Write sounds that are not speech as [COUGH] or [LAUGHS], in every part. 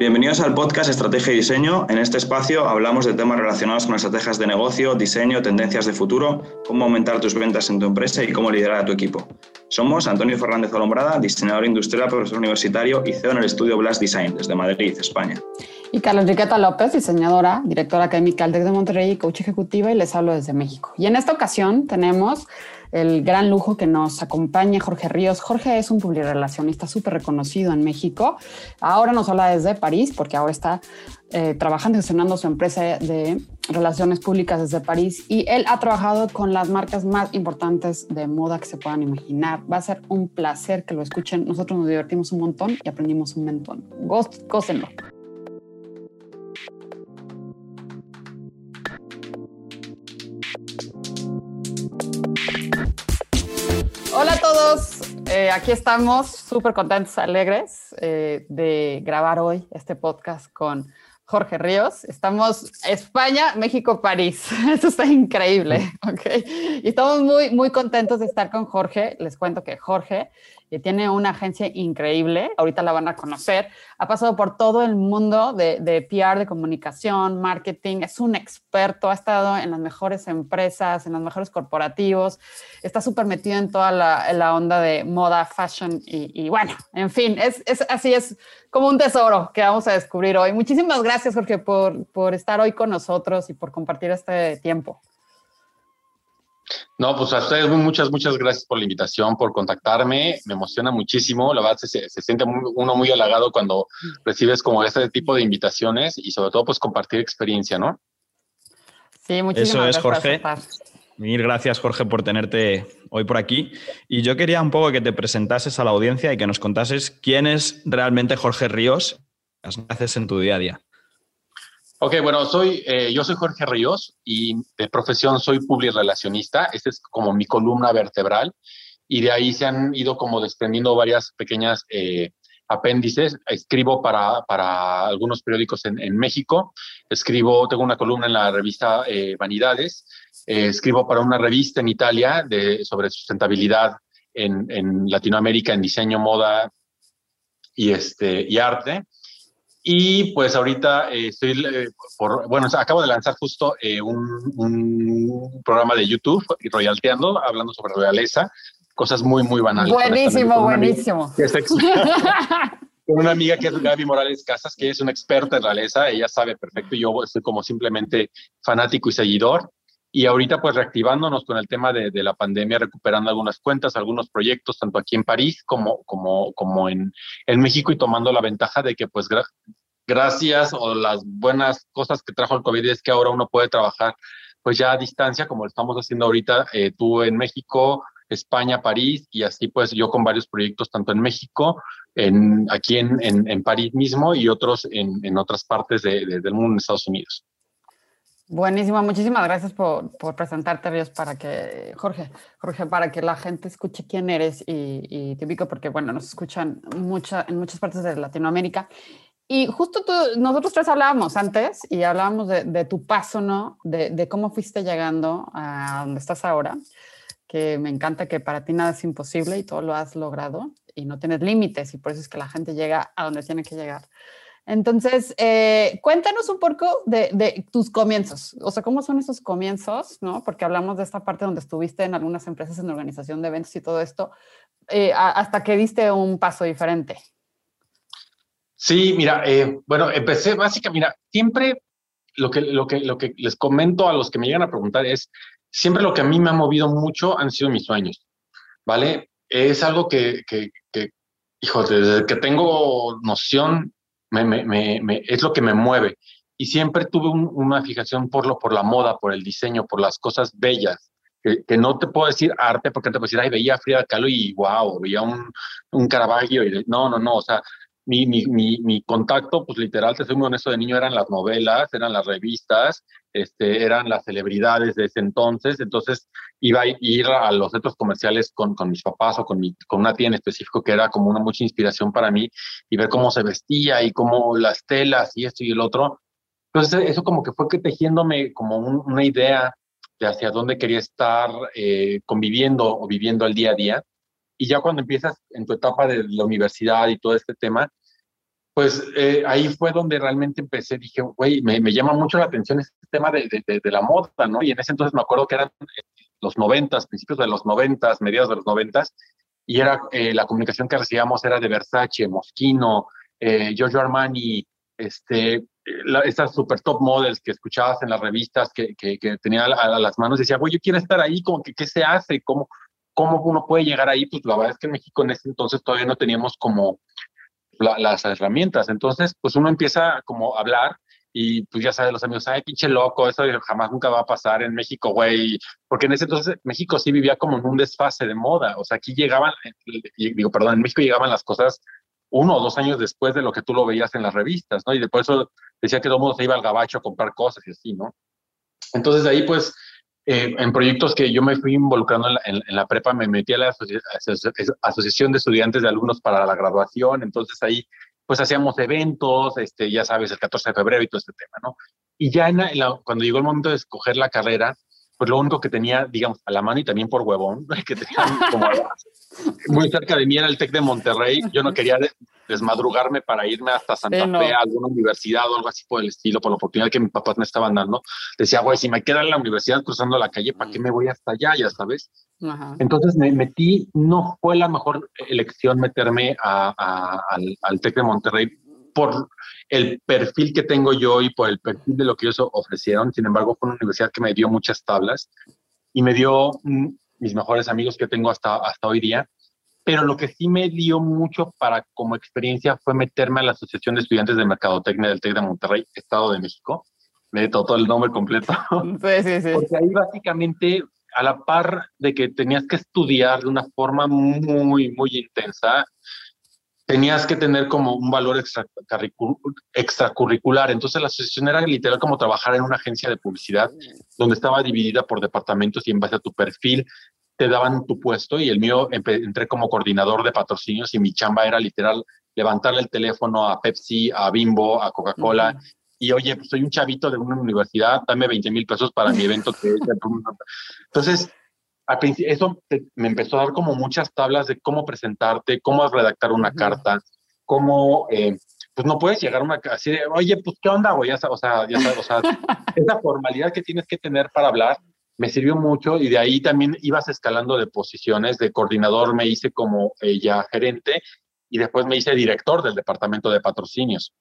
Bienvenidos al podcast Estrategia y Diseño. En este espacio hablamos de temas relacionados con estrategias de negocio, diseño, tendencias de futuro, cómo aumentar tus ventas en tu empresa y cómo liderar a tu equipo. Somos Antonio Fernández Olombrada, diseñador industrial, profesor universitario y CEO en el estudio Blast Design desde Madrid, España. Y Carlos Enriqueta López, diseñadora, directora académica del de Monterrey y coach ejecutiva y les hablo desde México. Y en esta ocasión tenemos el gran lujo que nos acompaña Jorge Ríos. Jorge es un publirelacionista súper reconocido en México. Ahora nos habla desde París porque ahora está eh, trabajando y gestionando su empresa de relaciones públicas desde París y él ha trabajado con las marcas más importantes de moda que se puedan imaginar. Va a ser un placer que lo escuchen. Nosotros nos divertimos un montón y aprendimos un montón. Gócenlo. Hola a todos, eh, aquí estamos súper contentos, alegres eh, de grabar hoy este podcast con Jorge Ríos. Estamos España, México, París. [LAUGHS] Esto está increíble, ¿ok? Y estamos muy, muy contentos de estar con Jorge. Les cuento que Jorge tiene una agencia increíble, ahorita la van a conocer, ha pasado por todo el mundo de, de, PR, de comunicación, marketing, es un experto, ha estado en las mejores empresas, en los mejores corporativos, está súper metido en toda la, la, onda de moda, fashion y, y bueno, en fin, es, es, así es como un tesoro que vamos a descubrir hoy. Muchísimas gracias, Jorge, por, por estar hoy con nosotros y por compartir este tiempo. No, pues a ustedes muchas, muchas gracias por la invitación, por contactarme. Me emociona muchísimo. La verdad, se, se siente uno muy halagado cuando recibes como este tipo de invitaciones y sobre todo, pues compartir experiencia, ¿no? Sí, muchísimas Eso es, Jorge. Mil gracias, Jorge, por tenerte hoy por aquí. Y yo quería un poco que te presentases a la audiencia y que nos contases quién es realmente Jorge Ríos, qué haces en tu día a día. Ok, bueno, soy, eh, yo soy Jorge Ríos y de profesión soy relacionista. Esta es como mi columna vertebral y de ahí se han ido como desprendiendo varias pequeñas eh, apéndices. Escribo para, para algunos periódicos en, en, México, escribo, tengo una columna en la revista eh, Vanidades, escribo para una revista en Italia de, sobre sustentabilidad en, en Latinoamérica, en diseño, moda y, este, y arte. Y pues ahorita eh, estoy, eh, por, bueno, acabo de lanzar justo eh, un, un, programa de YouTube, Royalteando, hablando sobre realeza, cosas muy, muy banales. Buenísimo, buenísimo. [LAUGHS] Con una amiga que es Gaby Morales Casas, que es una experta en realeza, ella sabe perfecto, y yo estoy como simplemente fanático y seguidor. Y ahorita pues reactivándonos con el tema de, la pandemia, recuperando algunas cuentas, algunos proyectos, tanto aquí en París como, como, como en, en México y tomando la ventaja de que pues gra gracias o las buenas cosas que trajo el COVID es que ahora uno puede trabajar pues ya a distancia como lo estamos haciendo ahorita, eh, tú en México, España, París y así pues yo con varios proyectos tanto en México, en, aquí en, en, París mismo y otros en, en otras partes de, de, del mundo en Estados Unidos. Buenísimo, muchísimas gracias por, por, presentarte, Ríos, para que, Jorge, Jorge, para que la gente escuche quién eres y, y te ubico, porque, bueno, nos escuchan mucha, en muchas partes de Latinoamérica. Y justo tú, nosotros tres hablábamos antes y hablábamos de, de tu paso, ¿no? De, de, cómo fuiste llegando a donde estás ahora, que me encanta que para ti nada es imposible y todo lo has logrado y no tienes límites y por eso es que la gente llega a donde tiene que llegar. Entonces, eh, cuéntanos un poco de, de, tus comienzos, o sea, cómo son esos comienzos, ¿no? Porque hablamos de esta parte donde estuviste en algunas empresas en organización de eventos y todo esto, eh, hasta que diste un paso diferente. Sí, mira, eh, bueno, empecé básicamente, mira, siempre lo que, lo, que, lo que les comento a los que me llegan a preguntar es, siempre lo que a mí me ha movido mucho han sido mis sueños, ¿vale? Es algo que, que, que hijo, desde que tengo noción, me, me, me, es lo que me mueve. Y siempre tuve un, una fijación por, lo, por la moda, por el diseño, por las cosas bellas. Que, que, no te puedo decir arte porque te puedo decir, ay, veía Frida Kahlo y wow, veía un, un Caravaggio. Y no, no, no, o sea, mi, mi, mi, mi, contacto, pues literal, te soy muy honesto, de niño eran las novelas, eran las revistas, este, eran las celebridades de ese entonces, entonces iba a ir a los centros comerciales con, con mis papás o con, mi, con una tía en específico que era como una mucha inspiración para mí y ver cómo se vestía y cómo las telas y esto y el otro. Entonces eso como que fue que tejiéndome como un, una idea de hacia dónde quería estar eh, conviviendo o viviendo el día a día. Y ya cuando empiezas en tu etapa de la universidad y todo este tema, pues eh, ahí fue donde realmente empecé, dije, güey, me, me, llama mucho la atención tema de, de, de, la moda, ¿no? Y en ese entonces me acuerdo que eran los noventas, principios de los noventas, mediados de los noventas, y era eh, la comunicación que recibíamos era de Versace, Moschino, eh, Giorgio Armani, este, la, estas super top models que escuchabas en las revistas que, que, tenía a, las manos, decía, güey, yo quiero estar ahí, como ¿qué se hace? ¿Cómo, ¿Cómo uno puede llegar ahí? Pues la verdad es que en México en ese entonces todavía no teníamos como la, las herramientas. Entonces, pues uno empieza como a hablar y pues ya sabes, los amigos, ay, pinche loco, eso jamás nunca va a pasar en México, güey. Porque en ese entonces México sí vivía como en un desfase de moda. O sea, aquí llegaban, digo, perdón, en México llegaban las cosas uno o dos años después de lo que tú lo veías en las revistas, ¿no? Y después eso decía que todo el mundo se iba al gabacho a comprar cosas y así, ¿no? Entonces ahí, pues, eh, en proyectos que yo me fui involucrando en la, en, en la prepa, me metí a la asoci Asociación de Estudiantes de Alumnos para la Graduación, entonces ahí pues hacíamos eventos, este, ya sabes, el 14 de febrero y todo este tema, ¿no? Y ya en la, cuando llegó el momento de escoger la carrera, pues lo único que tenía, digamos, a la mano y también por huevón, [LAUGHS] que tenía como [LAUGHS] muy cerca de mí era el TEC de Monterrey. Yo no quería desmadrugarme para irme hasta Santa sí, no. Fe a alguna universidad o algo así por el estilo, por la oportunidad que mis papás me estaban dando. Decía, güey, si me queda en la universidad cruzando la calle, ¿para qué me voy hasta allá? Ya sabes. Ajá. Entonces me metí, no fue la mejor elección meterme a, a, al, al TEC de Monterrey por el perfil que tengo yo y por el perfil de lo que ellos ofrecieron. Sin embargo, fue una universidad que me dio muchas tablas y me dio mm, mis mejores amigos que tengo hasta, hasta hoy día. Pero lo que sí me dio mucho para como experiencia fue meterme a la Asociación de Estudiantes de Mercadotecnia del TEC de Monterrey, Estado de México. Me todo el nombre completo. [LAUGHS] Sí, sí, sí. Porque ahí básicamente, a la par de que tenías que estudiar de una forma muy, muy intensa, tenías que tener como un valor extracurricular. Entonces la asociación era literal como trabajar en una agencia de publicidad donde estaba dividida por departamentos y en base a tu perfil te daban tu puesto y el mío entré como coordinador de patrocinios y mi chamba era literal levantarle el teléfono a Pepsi, a Bimbo, a Coca-Cola. Uh -huh. Y oye, pues soy un chavito de una universidad, dame 20 mil pesos para mi evento. Que Entonces, eso me empezó a dar como muchas tablas de cómo presentarte, cómo redactar una uh -huh. carta, cómo, eh, pues no puedes llegar a una así de, oye, pues qué onda, güey, o sea, ya sabes, o sea, [LAUGHS] esa formalidad que tienes que tener para hablar me sirvió mucho y de ahí también ibas escalando de posiciones, de coordinador me hice como eh, ya gerente y después me hice director del departamento de patrocinios.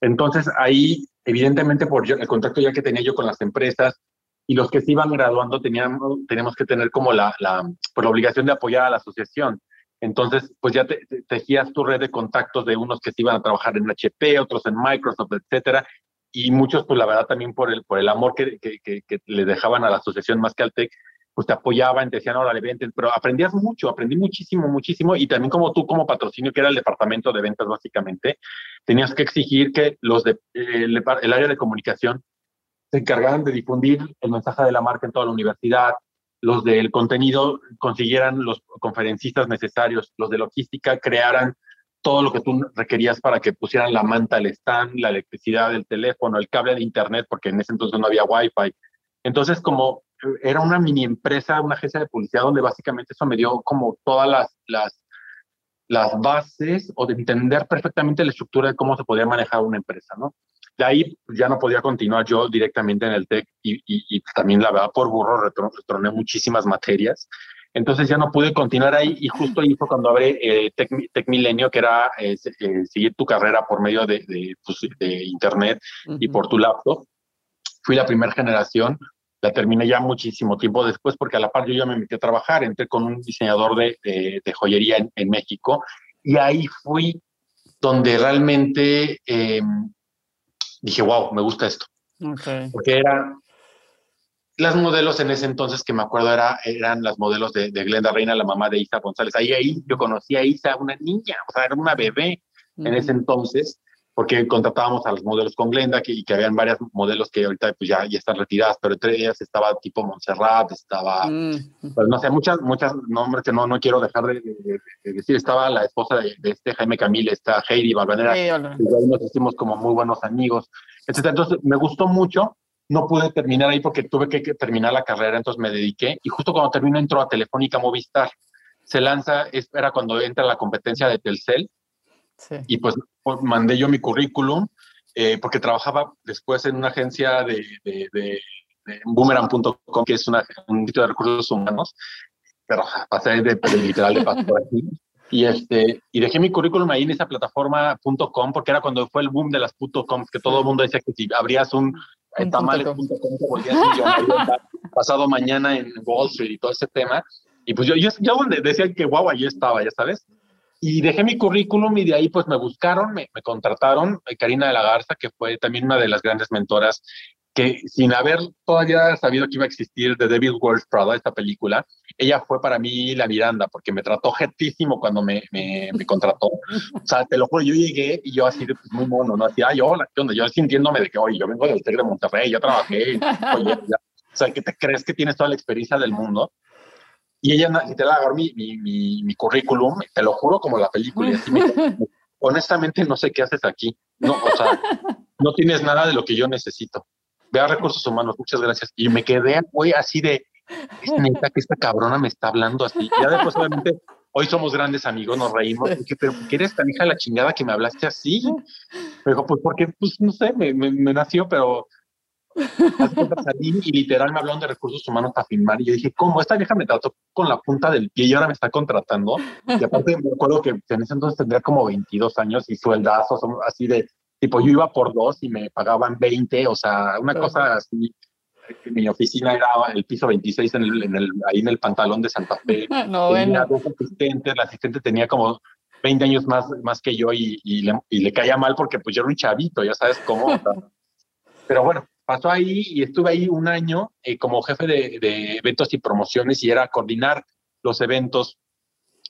Entonces ahí, evidentemente, por yo, el contacto ya que tenía yo con las empresas, y los que se iban graduando teníamos, teníamos que tener como la, la, por la obligación de apoyar a la asociación. Entonces, pues ya te, te, tejías tu red de contactos de unos que se iban a trabajar en HP, otros en Microsoft, etcétera, y muchos, pues la verdad, también por el, por el amor que, que, que, que le dejaban a la asociación más que al TEC, pues te apoyaban, te decían, órale, vente, pero aprendías mucho, aprendí muchísimo, muchísimo, y también como tú, como patrocinio, que era el departamento de ventas básicamente, tenías que exigir que los de, eh, el, el área de comunicación se encargaran de difundir el mensaje de la marca en toda la universidad, los del contenido consiguieran los conferencistas necesarios, los de logística crearan todo lo que tú requerías para que pusieran la manta, el stand, la electricidad, el teléfono, el cable de internet, porque en ese entonces no había wifi. Entonces, como era una mini empresa, una agencia de publicidad donde básicamente eso me dio como todas las, las, las bases o de entender perfectamente la estructura de cómo se podía manejar una empresa, ¿no? De ahí ya no podía continuar yo directamente en el TEC y, y, y también la verdad por burro retroné muchísimas materias. Entonces ya no pude continuar ahí y justo ahí fue cuando abre eh, Tech, Tech, Milenio, que era eh, eh, seguir tu carrera por medio de, de, pues, de internet uh -huh. y por tu laptop. Fui la primera generación, la terminé ya muchísimo tiempo después porque a la par yo ya me metí a trabajar, entré con un diseñador de, de, de joyería en, en, México y ahí fui donde realmente eh, dije, wow, me gusta esto. Okay. Porque era, las modelos en ese entonces que me acuerdo era, eran las modelos de, de, Glenda Reina, la mamá de Isa González. Ahí, ahí yo conocí a Isa, una niña, o sea, era una bebé mm en ese entonces, porque contratábamos a los modelos con Glenda que, y que habían varias modelos que ahorita pues ya, ya están retiradas, pero entre ellas estaba tipo Montserrat, estaba, mm pues no sé, muchas, muchas nombres que no, no quiero dejar de, de, de decir. Estaba la esposa de, de, este Jaime Camille, está Heidi Balvanera, sí, y ahí nos hicimos como muy buenos amigos, etc. Entonces me gustó mucho no pude terminar ahí porque tuve que, que, terminar la carrera, entonces me dediqué. Y justo cuando termino entro a Telefónica Movistar. Se lanza, era cuando entra la competencia de Telcel. Sí. Y pues mandé yo mi currículum, eh, porque trabajaba después en una agencia de, de, de, boomerang.com, que es una, un sitio de recursos humanos, pero pasé de, literal de paso por aquí. Y, este, y dejé mi currículum ahí en esa plataforma.com, porque era cuando fue el boom de las .com, que todo el mundo decía que si abrías un tamales.com te volvías pasado mañana en Wall Street y todo ese tema. Y pues yo, yo, yo decía que guau, ahí estaba, ya sabes. Y dejé mi currículum y de ahí pues me buscaron, me, me contrataron, eh, Karina de la Garza, que fue también una de las grandes mentoras que sin haber todavía sabido que iba a existir The Devil Wears Prada, esta película, ella fue para mí la Miranda, porque me trató gentísimo cuando me, me, me, contrató. O sea, te lo juro, yo llegué y yo así, pues muy mono, ¿no? Así, ay, hola, ¿qué onda? Yo sintiéndome de que, oye, yo vengo del TEC de Monterrey, yo trabajé, oye, o sea, que te crees que tienes toda la experiencia del mundo. Y ella te la agarró mi, mi, mi, currículum, te lo juro como la película. Y así me, [LAUGHS] honestamente no sé qué haces aquí. No, o sea, no tienes nada de lo que yo necesito. Ve a recursos humanos, muchas gracias. Y me quedé, güey, así de, es neta que esta cabrona me está hablando así. Ya después, obviamente, hoy somos grandes amigos, nos reímos. Dije, pero ¿por qué eres tan hija de la chingada que me hablaste así? Me dijo, pues porque, pues no sé, me, me, me nació, pero salí y literal me hablaron de recursos humanos para filmar y yo dije, ¿cómo? Esta vieja me trató con la punta del pie y ahora me está contratando. Y aparte me acuerdo que en ese entonces tendría como 22 años y sueldazos así de, tipo, yo iba por dos y me pagaban 20, o sea, una cosa así. Mi oficina era el piso 26 en el, en el, ahí en el pantalón de Santa Fe. [LAUGHS] No, tenía dos asistentes, la asistente tenía como 20 años más, más que yo y, y, le, y le caía mal porque pues yo era un chavito, ya sabes cómo. O sea. [LAUGHS] Pero bueno, pasó ahí y estuve ahí un año eh, como jefe de, de, eventos y promociones y era coordinar los eventos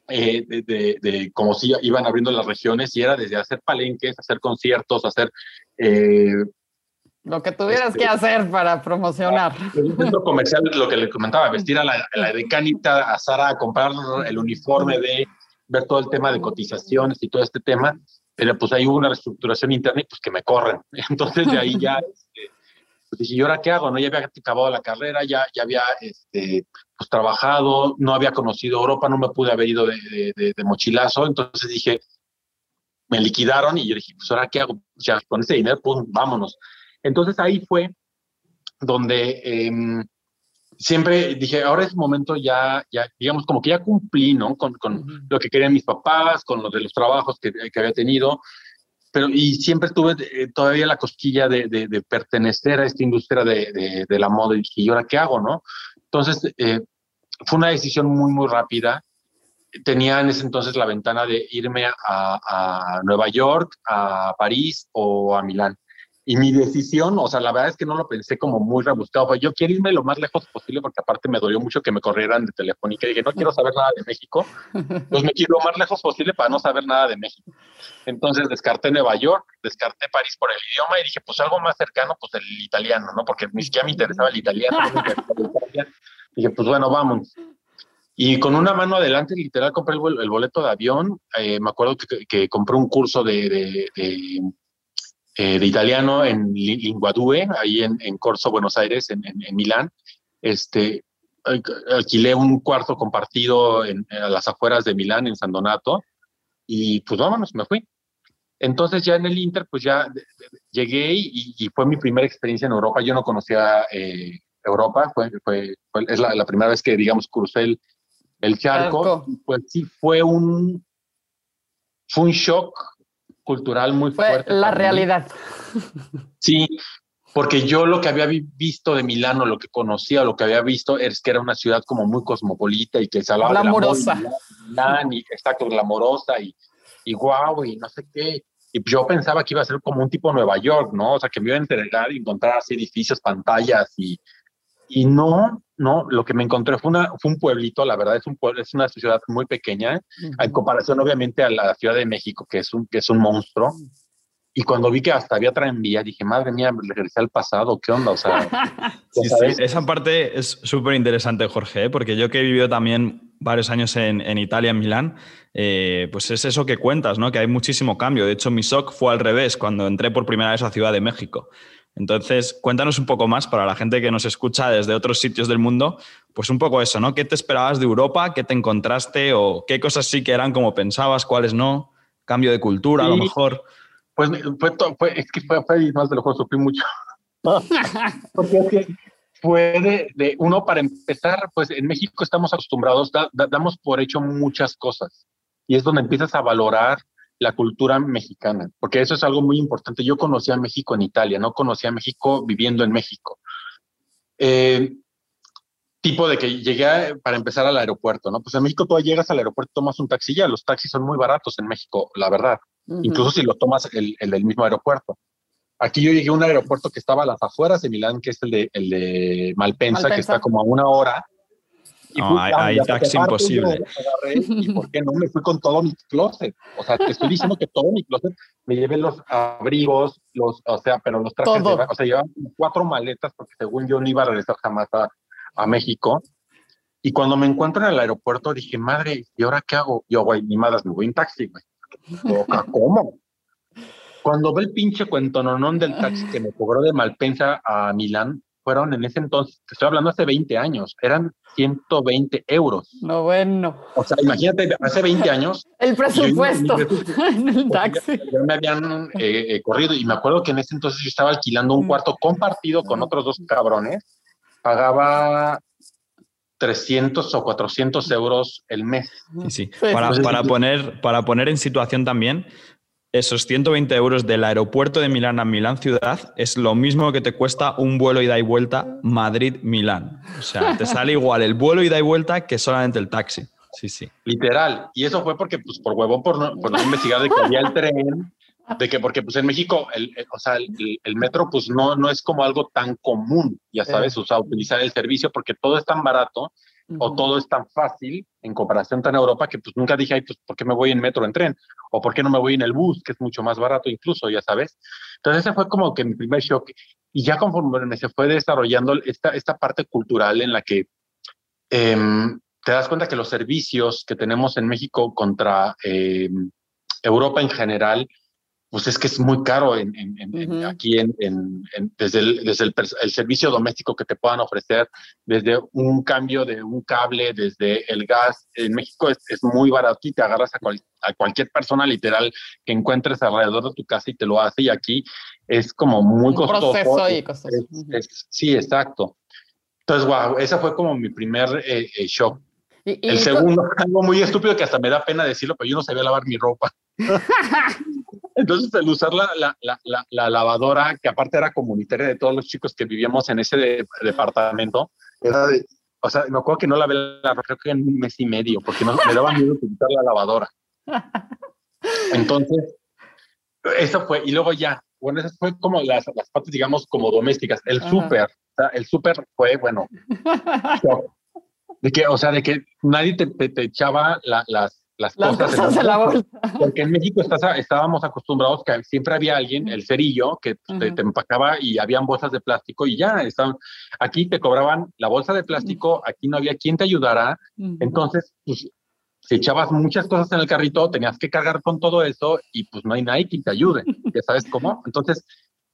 eh, de, de, de, como si iban abriendo las regiones y era desde hacer palenques, hacer conciertos, hacer... Eh, lo que tuvieras este, que hacer para promocionar. El centro comercial, lo que le comentaba, vestir a la, a la decanita, a Sara, a comprar el uniforme de ver todo el tema de cotizaciones y todo este tema, pero pues ahí hubo una reestructuración interna y pues que me corren. [LAUGHS] Entonces de ahí ya este, pues dije, ¿y ahora qué hago? No, ya había acabado la carrera, ya, ya había este, pues, trabajado, no había conocido Europa, no me pude haber ido de, de, de, mochilazo, entonces dije, me liquidaron y yo dije, pues ahora qué hago? Ya con ese dinero, pues vámonos. Entonces ahí fue donde eh, siempre dije, ahora es momento ya, ya, digamos, como que ya cumplí, ¿no? Con, con lo que querían mis papás, con lo de los trabajos que, que había tenido pero y siempre tuve eh, todavía la cosquilla de, pertenecer a esta industria de, la moda y dije, ¿y ahora qué hago, no? Entonces, eh, fue una decisión muy, muy rápida. Tenía en ese entonces la ventana de irme a Nueva York, a París o a Milán. Y mi decisión, o sea, la verdad es que no lo pensé como muy rebuscado. Fue, yo quiero irme lo más lejos posible porque aparte me dolió mucho que me corrieran de Telefónica. Y dije, no quiero saber nada de México. Pues me quiero lo más lejos posible para no saber nada de México. Entonces descarté Nueva York, descarté París por el idioma y dije, pues algo más cercano, pues el italiano, ¿no? Porque ni siquiera me interesaba el italiano. y dije, pues bueno, vamos. Y con una mano adelante, literal, compré el, el boleto de avión. Eh, me acuerdo que, compré un curso de eh, de italiano en Linguadue, ahí en, en Corso, Buenos Aires, en, en, en, Milán. Este, alquilé un cuarto compartido en, a las afueras de Milán, en San Donato, y pues vámonos, me fui. Entonces ya en el Inter, pues ya llegué y, y, fue mi primera experiencia en Europa. Yo no conocía eh, Europa, fue, fue, fue, es la, la, primera vez que, digamos, crucé el, el charco. charco. Pues sí, fue un, fue un shock cultural muy Fue fuerte. La realidad. Sí, porque yo lo que había visto de Milano, lo que conocía, lo que había visto es que era una ciudad como muy cosmopolita y que se hablaba glamorosa. de la Milán, y exacto, glamorosa y, y guau, y no sé qué. Y yo pensaba que iba a ser como un tipo Nueva York, ¿no? O sea, que me iba a entregar y encontrar así edificios, pantallas y, y no, no, lo que me encontré fue, una, fue un pueblito, la verdad, es, un pueblo, es una ciudad muy pequeña, uh -huh. en comparación obviamente a la Ciudad de México, que es un, que es un monstruo. Y cuando vi que hasta había tranvía, dije, madre mía, regresé al pasado, ¿qué onda? O sea, [LAUGHS] sí, sí, esa parte es súper interesante, Jorge, ¿eh? porque yo que he vivido también varios años en, en Italia, en Milán, eh, pues es eso que cuentas, ¿no? Que hay muchísimo cambio. De hecho, mi shock fue al revés cuando entré por primera vez a Ciudad de México. Entonces, cuéntanos un poco más para la gente que nos escucha desde otros sitios del mundo, pues un poco eso, ¿no? ¿Qué te esperabas de Europa? ¿Qué te encontraste? ¿O qué cosas sí que eran como pensabas? ¿Cuáles no? ¿Cambio de cultura sí. a lo mejor? Pues fue, fue es que fue, fue más de lo que sufrí mucho. [LAUGHS] Porque es que fue de, uno, para empezar, pues en México estamos acostumbrados, damos por hecho muchas cosas y es donde empiezas a valorar la cultura mexicana, porque eso es algo muy importante. Yo conocí a México en Italia, no conocía a México viviendo en México. Eh, tipo de que llegué para empezar al aeropuerto, ¿no? Pues en México tú llegas al aeropuerto, tomas un taxi ya, los taxis son muy baratos en México, la verdad, incluso si lo tomas el, el del mismo aeropuerto. Aquí yo llegué a un aeropuerto que estaba a las afueras de Milán, que es el de, el de Malpensa, que está como a una hora. Y no, hay, taxi imposible. y por qué no me fui con todo mi closet. O sea, te estoy diciendo que todo mi closet me llevé los abrigos, los, o sea, pero los trajes, de, o sea, llevaba cuatro maletas porque según yo no iba a regresar jamás a, a México. Y cuando me encuentro en el aeropuerto dije, madre, ¿y ahora qué hago? Yo, güey, ni madres, me voy en taxi, güey. [LAUGHS] ¿Cómo? Cuando ve el pinche cuentononón del taxi que me cobró de Malpensa a Milán, fueron en ese entonces, te estoy hablando hace 20 años, eran 120 euros. No, bueno. O sea, imagínate, hace 20 años. [LAUGHS] el presupuesto [LAUGHS] en el taxi. Ya, me habían eh, eh, corrido y me acuerdo que en ese entonces yo estaba alquilando un mm. cuarto compartido con otros dos cabrones, pagaba 300 o 400 euros el mes. Sí, sí. Para, para, poner, para poner en situación también, esos 120 euros del aeropuerto de Milán a Milán ciudad es lo mismo que te cuesta un vuelo ida y vuelta Madrid-Milán. O sea, te sale [LAUGHS] igual el vuelo ida y vuelta que solamente el taxi. Sí, sí. Literal. Y eso fue porque, pues, por huevo, por no, por no investigar de que había el tren, de que, porque, pues, en México, el, o sea, el, metro, pues, no, no es como algo tan común, ya sabes, o sea, utilizar el servicio porque todo es tan barato o todo es tan fácil en comparación con Europa que pues nunca dije, ay, pues, ¿por qué me voy en metro, en tren? O ¿por qué no me voy en el bus, que es mucho más barato incluso, ya sabes? Entonces ese fue como que mi primer shock. Y ya conforme se fue desarrollando esta, esta parte cultural en la que em, te das cuenta que los servicios que tenemos en México contra em, Europa en general, pues es que es muy caro en, aquí en, desde, el, desde el, servicio doméstico que te puedan ofrecer, desde un cambio de un cable, desde el gas. En México es, muy barato y te agarras a, cualquier persona literal que encuentres alrededor de tu casa y te lo hace. Y aquí es como muy un costoso. y costoso. sí, exacto. Entonces, wow, ese fue como mi primer eh, eh, shock. El segundo, [LAUGHS] algo muy estúpido que hasta me da pena decirlo, pero yo no sabía lavar mi ropa. [LAUGHS] Entonces, el usar la, la, la, la, lavadora, que aparte era comunitaria de todos los chicos que vivíamos en ese departamento, era de, o sea, me acuerdo que no lavé la ropa, creo que en un mes y medio, porque no, me daba miedo utilizar la lavadora. Entonces, eso fue, y luego ya, bueno, eso fue como las, las partes, digamos, como domésticas. El súper, o sea, el súper fue, bueno, [LAUGHS] de que, o sea, de que nadie te, te, echaba las, las, cosas, en la bolsa. Porque en México estábamos acostumbrados que siempre había alguien, el cerillo, que te, empacaba y habían bolsas de plástico y ya estaban. Aquí te cobraban la bolsa de plástico, aquí no había quien te ayudara. Entonces, pues, si echabas muchas cosas en el carrito, tenías que cargar con todo eso y pues no hay nadie que te ayude. ¿Ya sabes cómo? Entonces,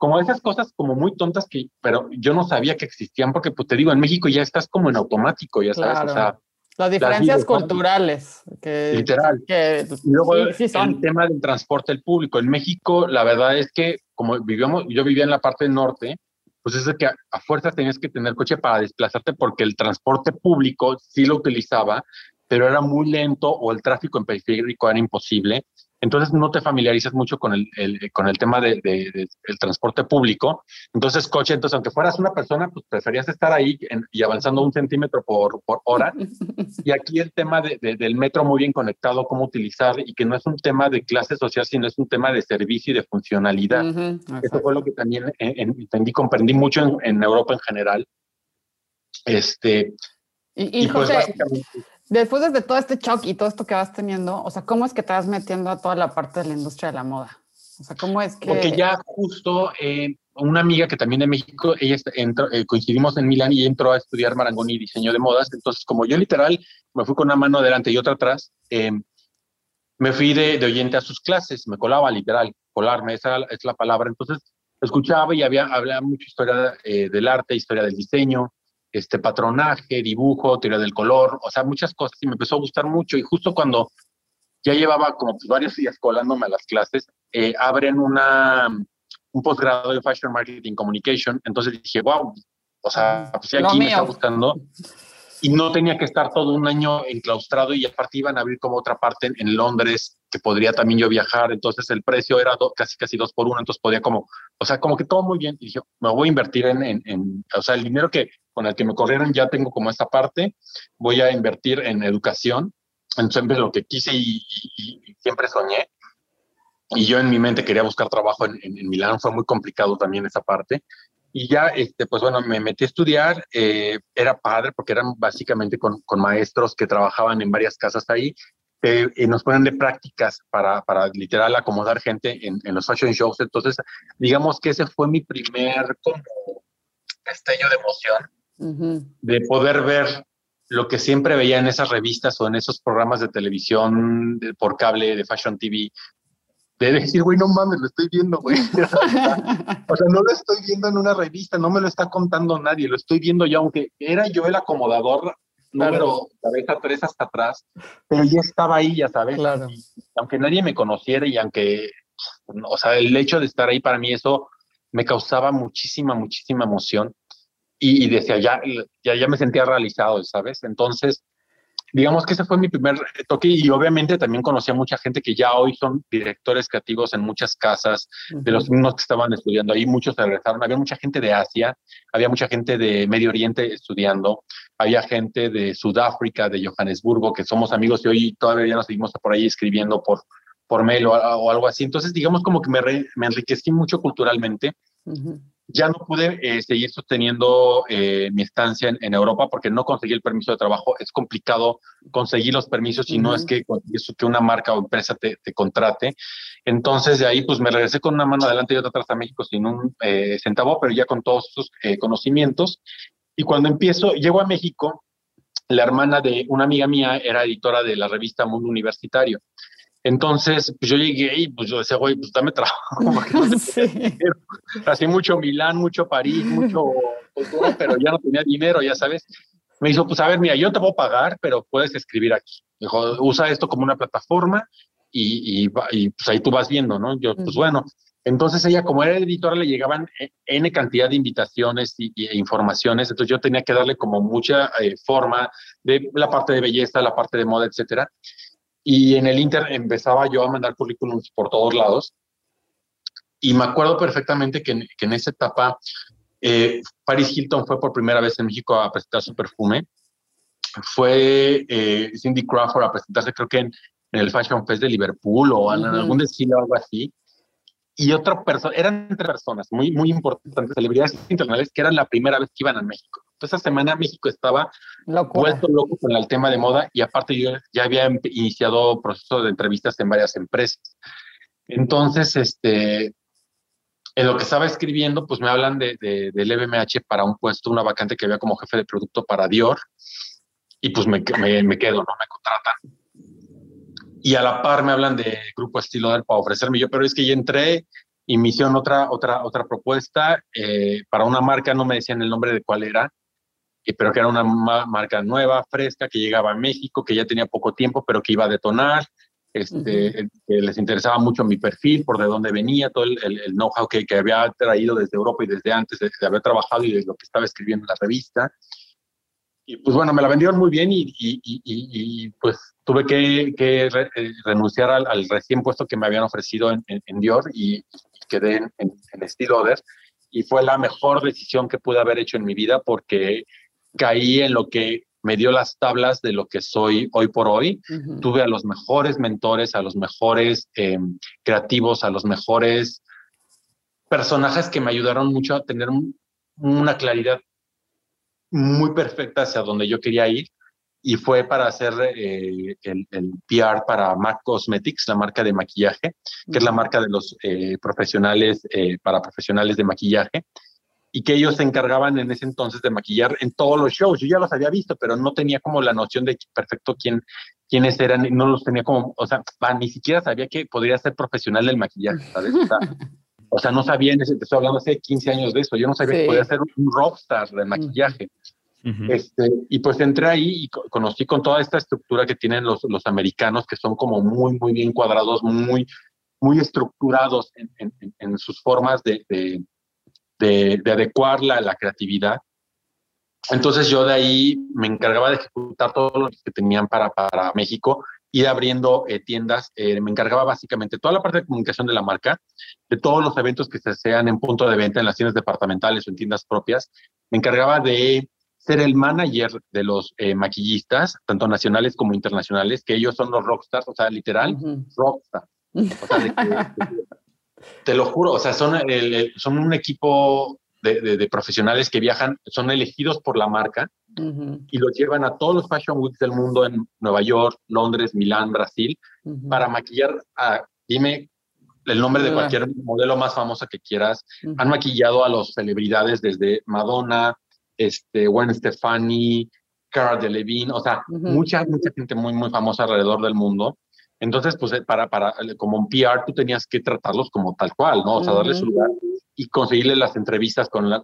como esas cosas como muy tontas que, pero yo no sabía que existían porque, pues te digo, en México ya estás como en automático, ya sabes, o sea las diferencias culturales. Que, Literal. Que, y luego el tema del transporte público. En México, la verdad es que como vivíamos, yo vivía en la parte norte, pues es que a, a fuerzas tenías que tener coche para desplazarte porque el transporte público sí lo utilizaba, pero era muy lento o el tráfico en periférico era imposible. Entonces no te familiarizas mucho con el, con el tema del de, transporte público. Entonces coche, entonces aunque fueras una persona, pues preferías estar ahí y avanzando un centímetro por, por hora. [LAUGHS] Y aquí el tema del metro muy bien conectado, cómo utilizar y que no es un tema de clase social, sino es un tema de servicio y de funcionalidad. Eso fue lo que también entendí, comprendí mucho en, Europa en general. Este, y, pues básicamente Después de todo este shock y todo esto que vas teniendo, o sea, ¿cómo es que te vas metiendo a toda la parte de la industria de la moda? O sea, ¿cómo es que...? Porque ya justo eh, una amiga que también de México, ella entró, eh, coincidimos en Milán y entró a estudiar marangoni y diseño de modas. Entonces, como yo literal me fui con una mano adelante y otra atrás, em, me fui de, de, oyente a sus clases, me colaba literal, colarme, esa es la palabra. Entonces, escuchaba y había, hablaba mucha historia eh, del arte, historia del diseño, este patronaje, dibujo, teoría del color, o sea, muchas cosas y me empezó a gustar mucho y justo cuando ya llevaba como varios días colándome a las clases, eh, abren una, un posgrado de Fashion Marketing Communication, entonces dije, wow, o sea, pues aquí me está buscando y no tenía que estar todo un año enclaustrado y aparte iban a abrir como otra parte en, Londres que podría también yo viajar, entonces el precio era casi casi dos por uno, entonces podía como, o sea, como que todo muy bien y dije, me voy a invertir en, en, o sea, el dinero que con el que me corrieron ya tengo como esta parte, voy a invertir en educación, en siempre lo que quise y, siempre soñé. Y yo en mi mente quería buscar trabajo en, en, Milán, fue muy complicado también esa parte. Y ya, este, pues bueno, me metí a estudiar, eh, era padre porque eran básicamente con, con, maestros que trabajaban en varias casas ahí, eh, y nos ponen de prácticas para, para literal acomodar gente en, en, los fashion shows. Entonces, digamos que ese fue mi primer como destello de emoción, de poder ver lo que siempre veía en esas revistas o en esos programas de televisión por cable de Fashion TV, de decir, güey, no mames, lo estoy viendo, güey. [LAUGHS] o sea, no lo estoy viendo en una revista, no me lo está contando nadie, lo estoy viendo yo, aunque era yo el acomodador número cabeza tres hasta atrás, pero ya estaba ahí, ya sabes. Claro. aunque nadie me conociera y aunque, o sea, el hecho de estar ahí para mí, eso me causaba muchísima, muchísima emoción. Y, y decía, ya, ya, ya me sentía realizado, ¿sabes? Entonces, digamos que ese fue mi primer toque y obviamente también conocí a mucha gente que ya hoy son directores creativos en muchas casas, de los mismos que estaban estudiando ahí, muchos se regresaron, había mucha gente de Asia, había mucha gente de Medio Oriente estudiando, había gente de Sudáfrica, de Johannesburgo, que somos amigos y hoy todavía ya nos seguimos por ahí escribiendo por, por mail o, algo así. Entonces, digamos como que me, me enriquecí mucho culturalmente ya no pude eh, seguir sosteniendo eh, mi estancia en, Europa porque no conseguí el permiso de trabajo. Es complicado conseguir los permisos si no es que, que una marca o empresa te, contrate. Entonces de ahí pues me regresé con una mano adelante y otra atrás a México sin un eh, centavo, pero ya con todos sus conocimientos. Y cuando empiezo, llego a México, la hermana de una amiga mía era editora de la revista Mundo Universitario. Entonces, pues yo llegué y pues yo decía, güey, pues dame trabajo. [LAUGHS] Así mucho Milán, mucho París, mucho pero ya no tenía dinero, ya sabes. Me dijo, pues a ver, mira, yo te puedo pagar, pero puedes escribir aquí. dijo, usa esto como una plataforma y, y, pues ahí tú vas viendo, ¿no? Yo, pues bueno. Entonces ella, como era editora, le llegaban e, N cantidad de invitaciones y, e informaciones, entonces yo tenía que darle como mucha eh, forma de la parte de belleza, la parte de moda, etcétera. Y en el Inter empezaba yo a mandar currículums por todos lados. Y me acuerdo perfectamente que en, que en esa etapa eh, Paris Hilton fue por primera vez en México a presentar su perfume. Fue eh, Cindy Crawford a presentarse, creo que en, el Fashion Fest de Liverpool o en, algún desfile o algo así. Y otra persona, eran tres personas muy, muy importantes, celebridades internacionales, que eran la primera vez que iban a México. Esa semana México estaba vuelto loco con el tema de moda y aparte yo ya había iniciado proceso de entrevistas en varias empresas. Entonces, este, en lo que estaba escribiendo, pues me hablan de, de, del EBMH para un puesto, una vacante que había como jefe de producto para Dior y pues me, me, me quedo, ¿no? Me contratan. Y a la par me hablan de Grupo Estilo para ofrecerme yo, pero es que ya entré y me hicieron otra, otra, otra propuesta eh, para una marca, no me decían el nombre de cuál era, pero que era una marca nueva, fresca, que llegaba a México, que ya tenía poco tiempo, pero que iba a detonar. Este, que les interesaba mucho mi perfil, por de dónde venía, todo el, el, know-how que, que, había traído desde Europa y desde antes de, haber trabajado y de lo que estaba escribiendo en la revista. Y pues bueno, me la vendieron muy bien y, y, y, pues tuve que, que eh, renunciar al, al, recién puesto que me habían ofrecido en, en, Dior y, quedé en, en, en Steel Other. Y fue la mejor decisión que pude haber hecho en mi vida porque caí en lo que me dio las tablas de lo que soy hoy por hoy. Tuve a los mejores mentores, a los mejores em, creativos, a los mejores personajes que me ayudaron mucho a tener una claridad muy perfecta hacia donde yo quería ir. Y fue para hacer eh, el, PR para MAC Cosmetics, la marca de maquillaje, que es la marca de los eh, profesionales, eh, para profesionales de maquillaje y que ellos se encargaban en ese entonces de maquillar en todos los shows. Yo ya los había visto, pero no tenía como la noción de perfecto quién, quiénes eran, no los tenía como, o sea, ni siquiera sabía que podría ser profesional del maquillaje, ¿sabes? O sea, no sabía, en ese, estoy hablando hace 15 años de eso, yo no sabía que podía ser un rockstar de maquillaje. este, y pues entré ahí y conocí con toda esta estructura que tienen los, los americanos, que son como muy, muy bien cuadrados, muy, muy estructurados en, en, en sus formas de, de, de, de adecuar la, la, creatividad. Entonces yo de ahí me encargaba de ejecutar todo lo que tenían para, para México, ir abriendo eh, tiendas, eh, me encargaba básicamente toda la parte de comunicación de la marca, de todos los eventos que se sean en punto de venta en las tiendas departamentales o en tiendas propias, me encargaba de ser el manager de los eh, maquillistas, tanto nacionales como internacionales, que ellos son los rockstars, o sea, literal, rockstars. O sea, te lo juro, o sea, son, el, son un equipo de, de, de, profesionales que viajan, son elegidos por la marca uh -huh. y los llevan a todos los Fashion Weeks del mundo en Nueva York, Londres, Milán, Brasil, uh -huh. para maquillar a, dime el nombre de cualquier modelo más famosa que quieras. Uh -huh. Han maquillado a las celebridades desde Madonna, este, Gwen Stefani, Cara Delevingne, o sea, mucha, mucha gente muy, muy famosa alrededor del mundo. Entonces, pues para, para, como un PR, tú tenías que tratarlos como tal cual, ¿no? O sea, darles su lugar y conseguirle las entrevistas con, la,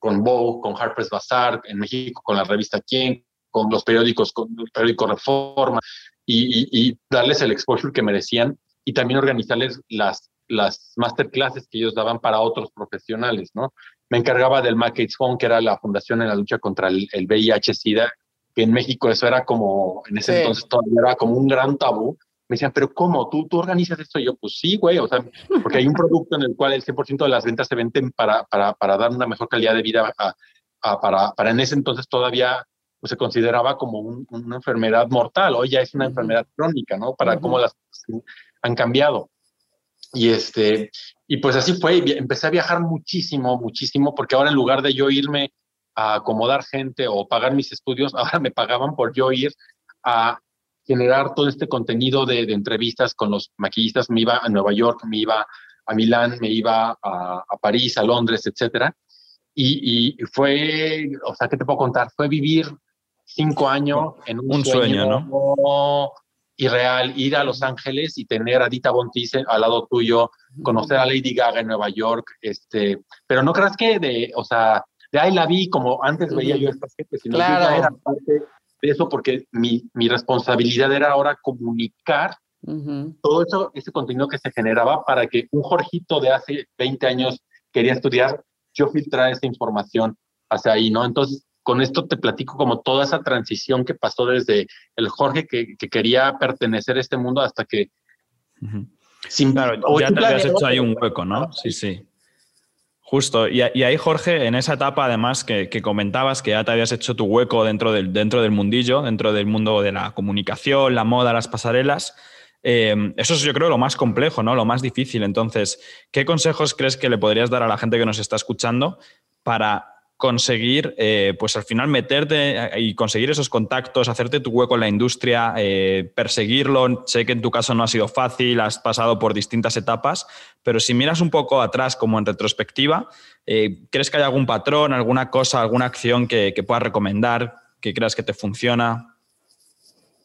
con Vogue, con Harper's Bazaar, en México con la revista Quién, con los periódicos, con el periódico Reforma, y, y, y, darles el exposure que merecían y también organizarles las, las masterclasses que ellos daban para otros profesionales, ¿no? Me encargaba del MacAid's Fund, que era la fundación en la lucha contra el, el VIH-Sida, que en México eso era como, en ese sí. entonces todavía era como un gran tabú, me decían, pero ¿cómo? ¿Tú, tú organizas esto? Y yo, pues sí, güey, o sea, porque hay un producto en el cual el 100% de las ventas se venden para, para, para dar una mejor calidad de vida, a, a, para, para en ese entonces todavía pues, se consideraba como un, una enfermedad mortal, hoy ya es una enfermedad crónica, ¿no? Para uh -huh. cómo las han cambiado. Y, este, y pues así fue, empecé a viajar muchísimo, muchísimo, porque ahora en lugar de yo irme a acomodar gente o pagar mis estudios, [LAUGHS] ahora me pagaban por yo ir a generar todo este contenido de, de, entrevistas con los maquillistas. Me iba a Nueva York, me iba a Milán, me iba a, a París, a Londres, etcétera. Y, y, fue, o sea, ¿qué te puedo contar? Fue vivir cinco años en un, un sueño, sueño, ¿no? Irreal, ir a Los Ángeles y tener a Dita Bontice al lado tuyo, conocer a Lady Gaga en Nueva York, este, pero no creas que de, o sea, de ahí la vi como antes veía yo estas gente, sino claro. yo ya era parte eso porque mi, mi responsabilidad era ahora comunicar uh -huh. todo eso, ese contenido que se generaba para que un Jorgito de hace 20 años quería estudiar, yo filtrar esa información hacia ahí, ¿no? Entonces, con esto te platico como toda esa transición que pasó desde el Jorge que, que quería pertenecer a este mundo hasta que... Uh -huh. sin, claro, ya te habías hecho ahí un hueco, ¿no? Sí, sí. Justo, y, y, ahí Jorge, en esa etapa además que, comentabas que ya te habías hecho tu hueco dentro del, dentro del mundillo, dentro del mundo de la comunicación, la moda, las pasarelas, eh, eso es yo creo lo más complejo, ¿no? lo más difícil. Entonces, ¿qué consejos crees que le podrías dar a la gente que nos está escuchando para conseguir, eh, pues al final meterte y conseguir esos contactos, hacerte tu hueco en la industria, eh, perseguirlo. Sé que en tu caso no ha sido fácil, has pasado por distintas etapas, pero si miras un poco atrás como en retrospectiva, eh, ¿crees que hay algún patrón, alguna cosa, alguna acción que, que puedas recomendar, que creas que te funciona?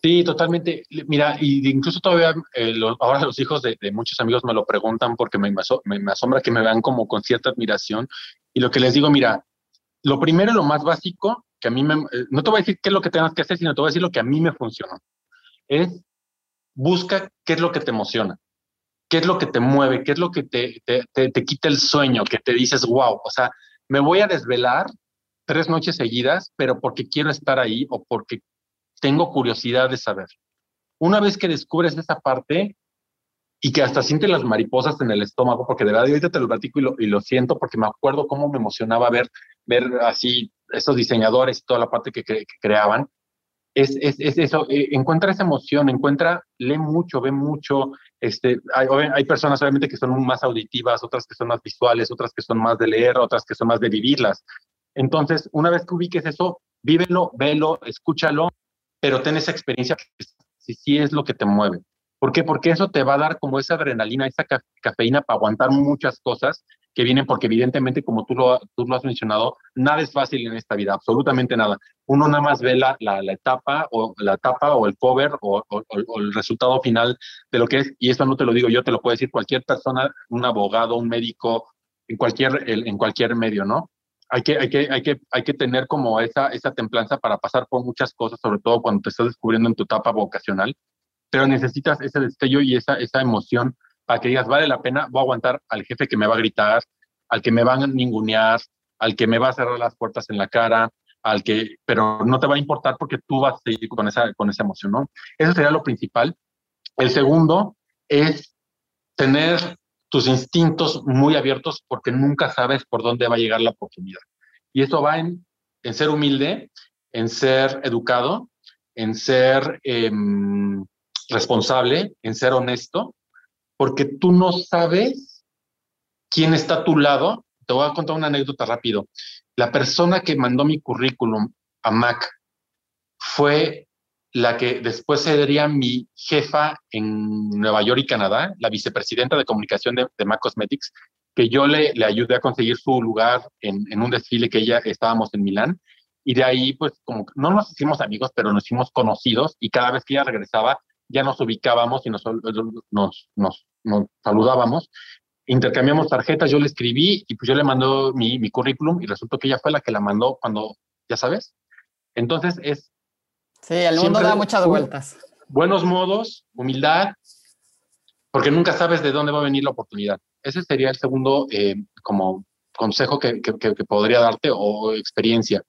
Sí, totalmente. Mira, y incluso todavía eh, lo, ahora los hijos de, muchos amigos me lo preguntan porque me, me asombra que me vean como con cierta admiración. Y lo que les digo, mira, lo primero y lo más básico, que a mí me, eh, no te voy a decir qué es lo que tengas que hacer, sino te voy a decir lo que a mí me funcionó. Es busca qué es lo que te emociona, qué es lo que te mueve, qué es lo que te, te, te, te quita el sueño, que te dices, wow, o sea, me voy a desvelar tres noches seguidas, pero porque quiero estar ahí o porque tengo curiosidad de saber. Una vez que descubres esa parte, y que hasta siente las mariposas en el estómago, porque de verdad ahorita te lo platico y lo, y lo siento porque me acuerdo cómo me emocionaba ver, ver así esos diseñadores y toda la parte que, creaban. Es, es, es eso, eh, encuentra esa emoción, encuentra, lee mucho, ve mucho. Este, hay, hay personas obviamente que son más auditivas, otras que son más visuales, otras que son más de leer, otras que son más de vivirlas. Entonces, una vez que ubiques eso, vívelo, velo, escúchalo, pero ten esa experiencia si sí es lo que te mueve. ¿Por qué? Porque eso te va a dar como esa adrenalina, esa ca cafeína para aguantar muchas cosas que vienen, porque evidentemente, como tú lo, tú lo has mencionado, nada es fácil en esta vida, absolutamente nada. Uno nada más ve la, la, la etapa o la etapa o el cover o, o, o, el resultado final de lo que es, y eso no te lo digo yo, te lo puede decir cualquier persona, un abogado, un médico, en cualquier, en cualquier medio, ¿no? hay que, hay que, hay que, hay que tener como esa, esa templanza para pasar por muchas cosas, sobre todo cuando te estás descubriendo en tu etapa vocacional, pero necesitas ese destello y esa, esa emoción para que digas, vale la pena, voy a aguantar al jefe que me va a gritar, al que me va a ningunear, al que me va a cerrar las puertas en la cara, al que, pero no te va a importar porque tú vas a seguir con esa, con esa emoción, ¿no? Eso sería lo principal. El segundo es tener tus instintos muy abiertos porque nunca sabes por dónde va a llegar la oportunidad. Y eso va en, en ser humilde, en ser educado, en ser em, responsable, en ser honesto, porque tú no sabes quién está a tu lado. Te voy a contar una anécdota rápido. La persona que mandó mi currículum a Mac fue la que después sería mi jefa en Nueva York y Canadá, la vicepresidenta de comunicación de, Mac Cosmetics, que yo le, le ayudé a conseguir su lugar en, en, un desfile que ella estábamos en Milán. Y de ahí, pues, como no nos hicimos amigos, pero nos hicimos conocidos y cada vez que ella regresaba, ya nos ubicábamos y nos, nos, nos, nos saludábamos. Intercambiamos tarjetas, yo le escribí y pues yo le mandó mi, mi currículum y resultó que ella fue la que la mandó cuando, ya sabes. Entonces es Sí, el mundo da muchas vueltas. Buenos modos, humildad, porque nunca sabes de dónde va a venir la oportunidad. Ese sería el segundo eh, como consejo que, que, podría darte o experiencia.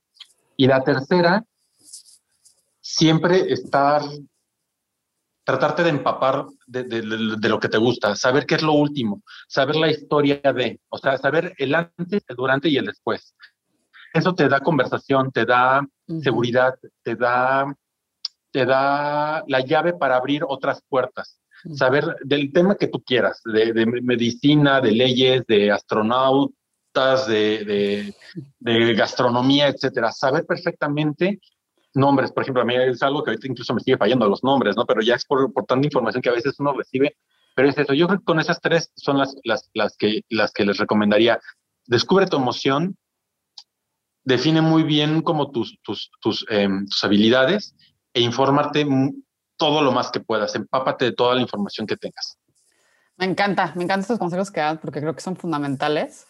Y la tercera, siempre estar, tratarte de empapar de, de, de, lo que te gusta, saber qué es lo último, saber la historia de, o sea, saber el antes, el durante y el después. Eso te da conversación, te da seguridad, te da te da la llave para abrir otras puertas. Saber del tema que tú quieras, de, medicina, de leyes, de astronautas, de, de, gastronomía, etcétera. Saber perfectamente nombres, por ejemplo, a mí es algo que ahorita incluso me sigue fallando los nombres, ¿no? Pero ya es por, por tanta información que a veces uno recibe. Pero es eso, yo creo que con esas tres son las, las, las, que, las que les recomendaría. Descubre tu emoción, define muy bien como tus, tus, tus, em, tus habilidades e informarte todo lo más que puedas. Empápate de toda la información que tengas. Me encanta, me encantan estos consejos que das porque creo que son fundamentales.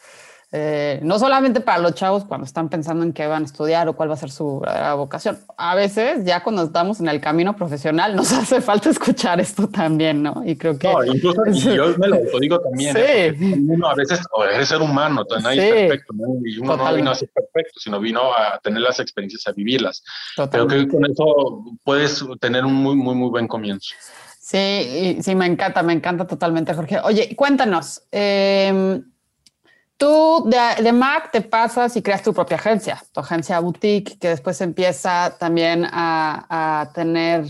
Eh, no solamente para los chavos cuando están pensando en qué van a estudiar o cuál va a ser su vocación. A veces, ya cuando estamos en el camino profesional, nos [LAUGHS] hace falta escuchar esto también, ¿no? Y creo que. No, incluso yo me lo digo también. ¿eh? Sí. Uno a veces es ser humano, nadie es perfecto, ¿no? Y uno no vino a ser perfecto, sino vino a tener las experiencias, a vivirlas. Pero que con eso puedes tener un muy, muy, muy buen comienzo. Sí, sí, me encanta, me encanta totalmente, Jorge. Oye, cuéntanos. Eh, Tú de, Mac te pasas y creas tu propia agencia, tu agencia boutique, que después empieza también a, tener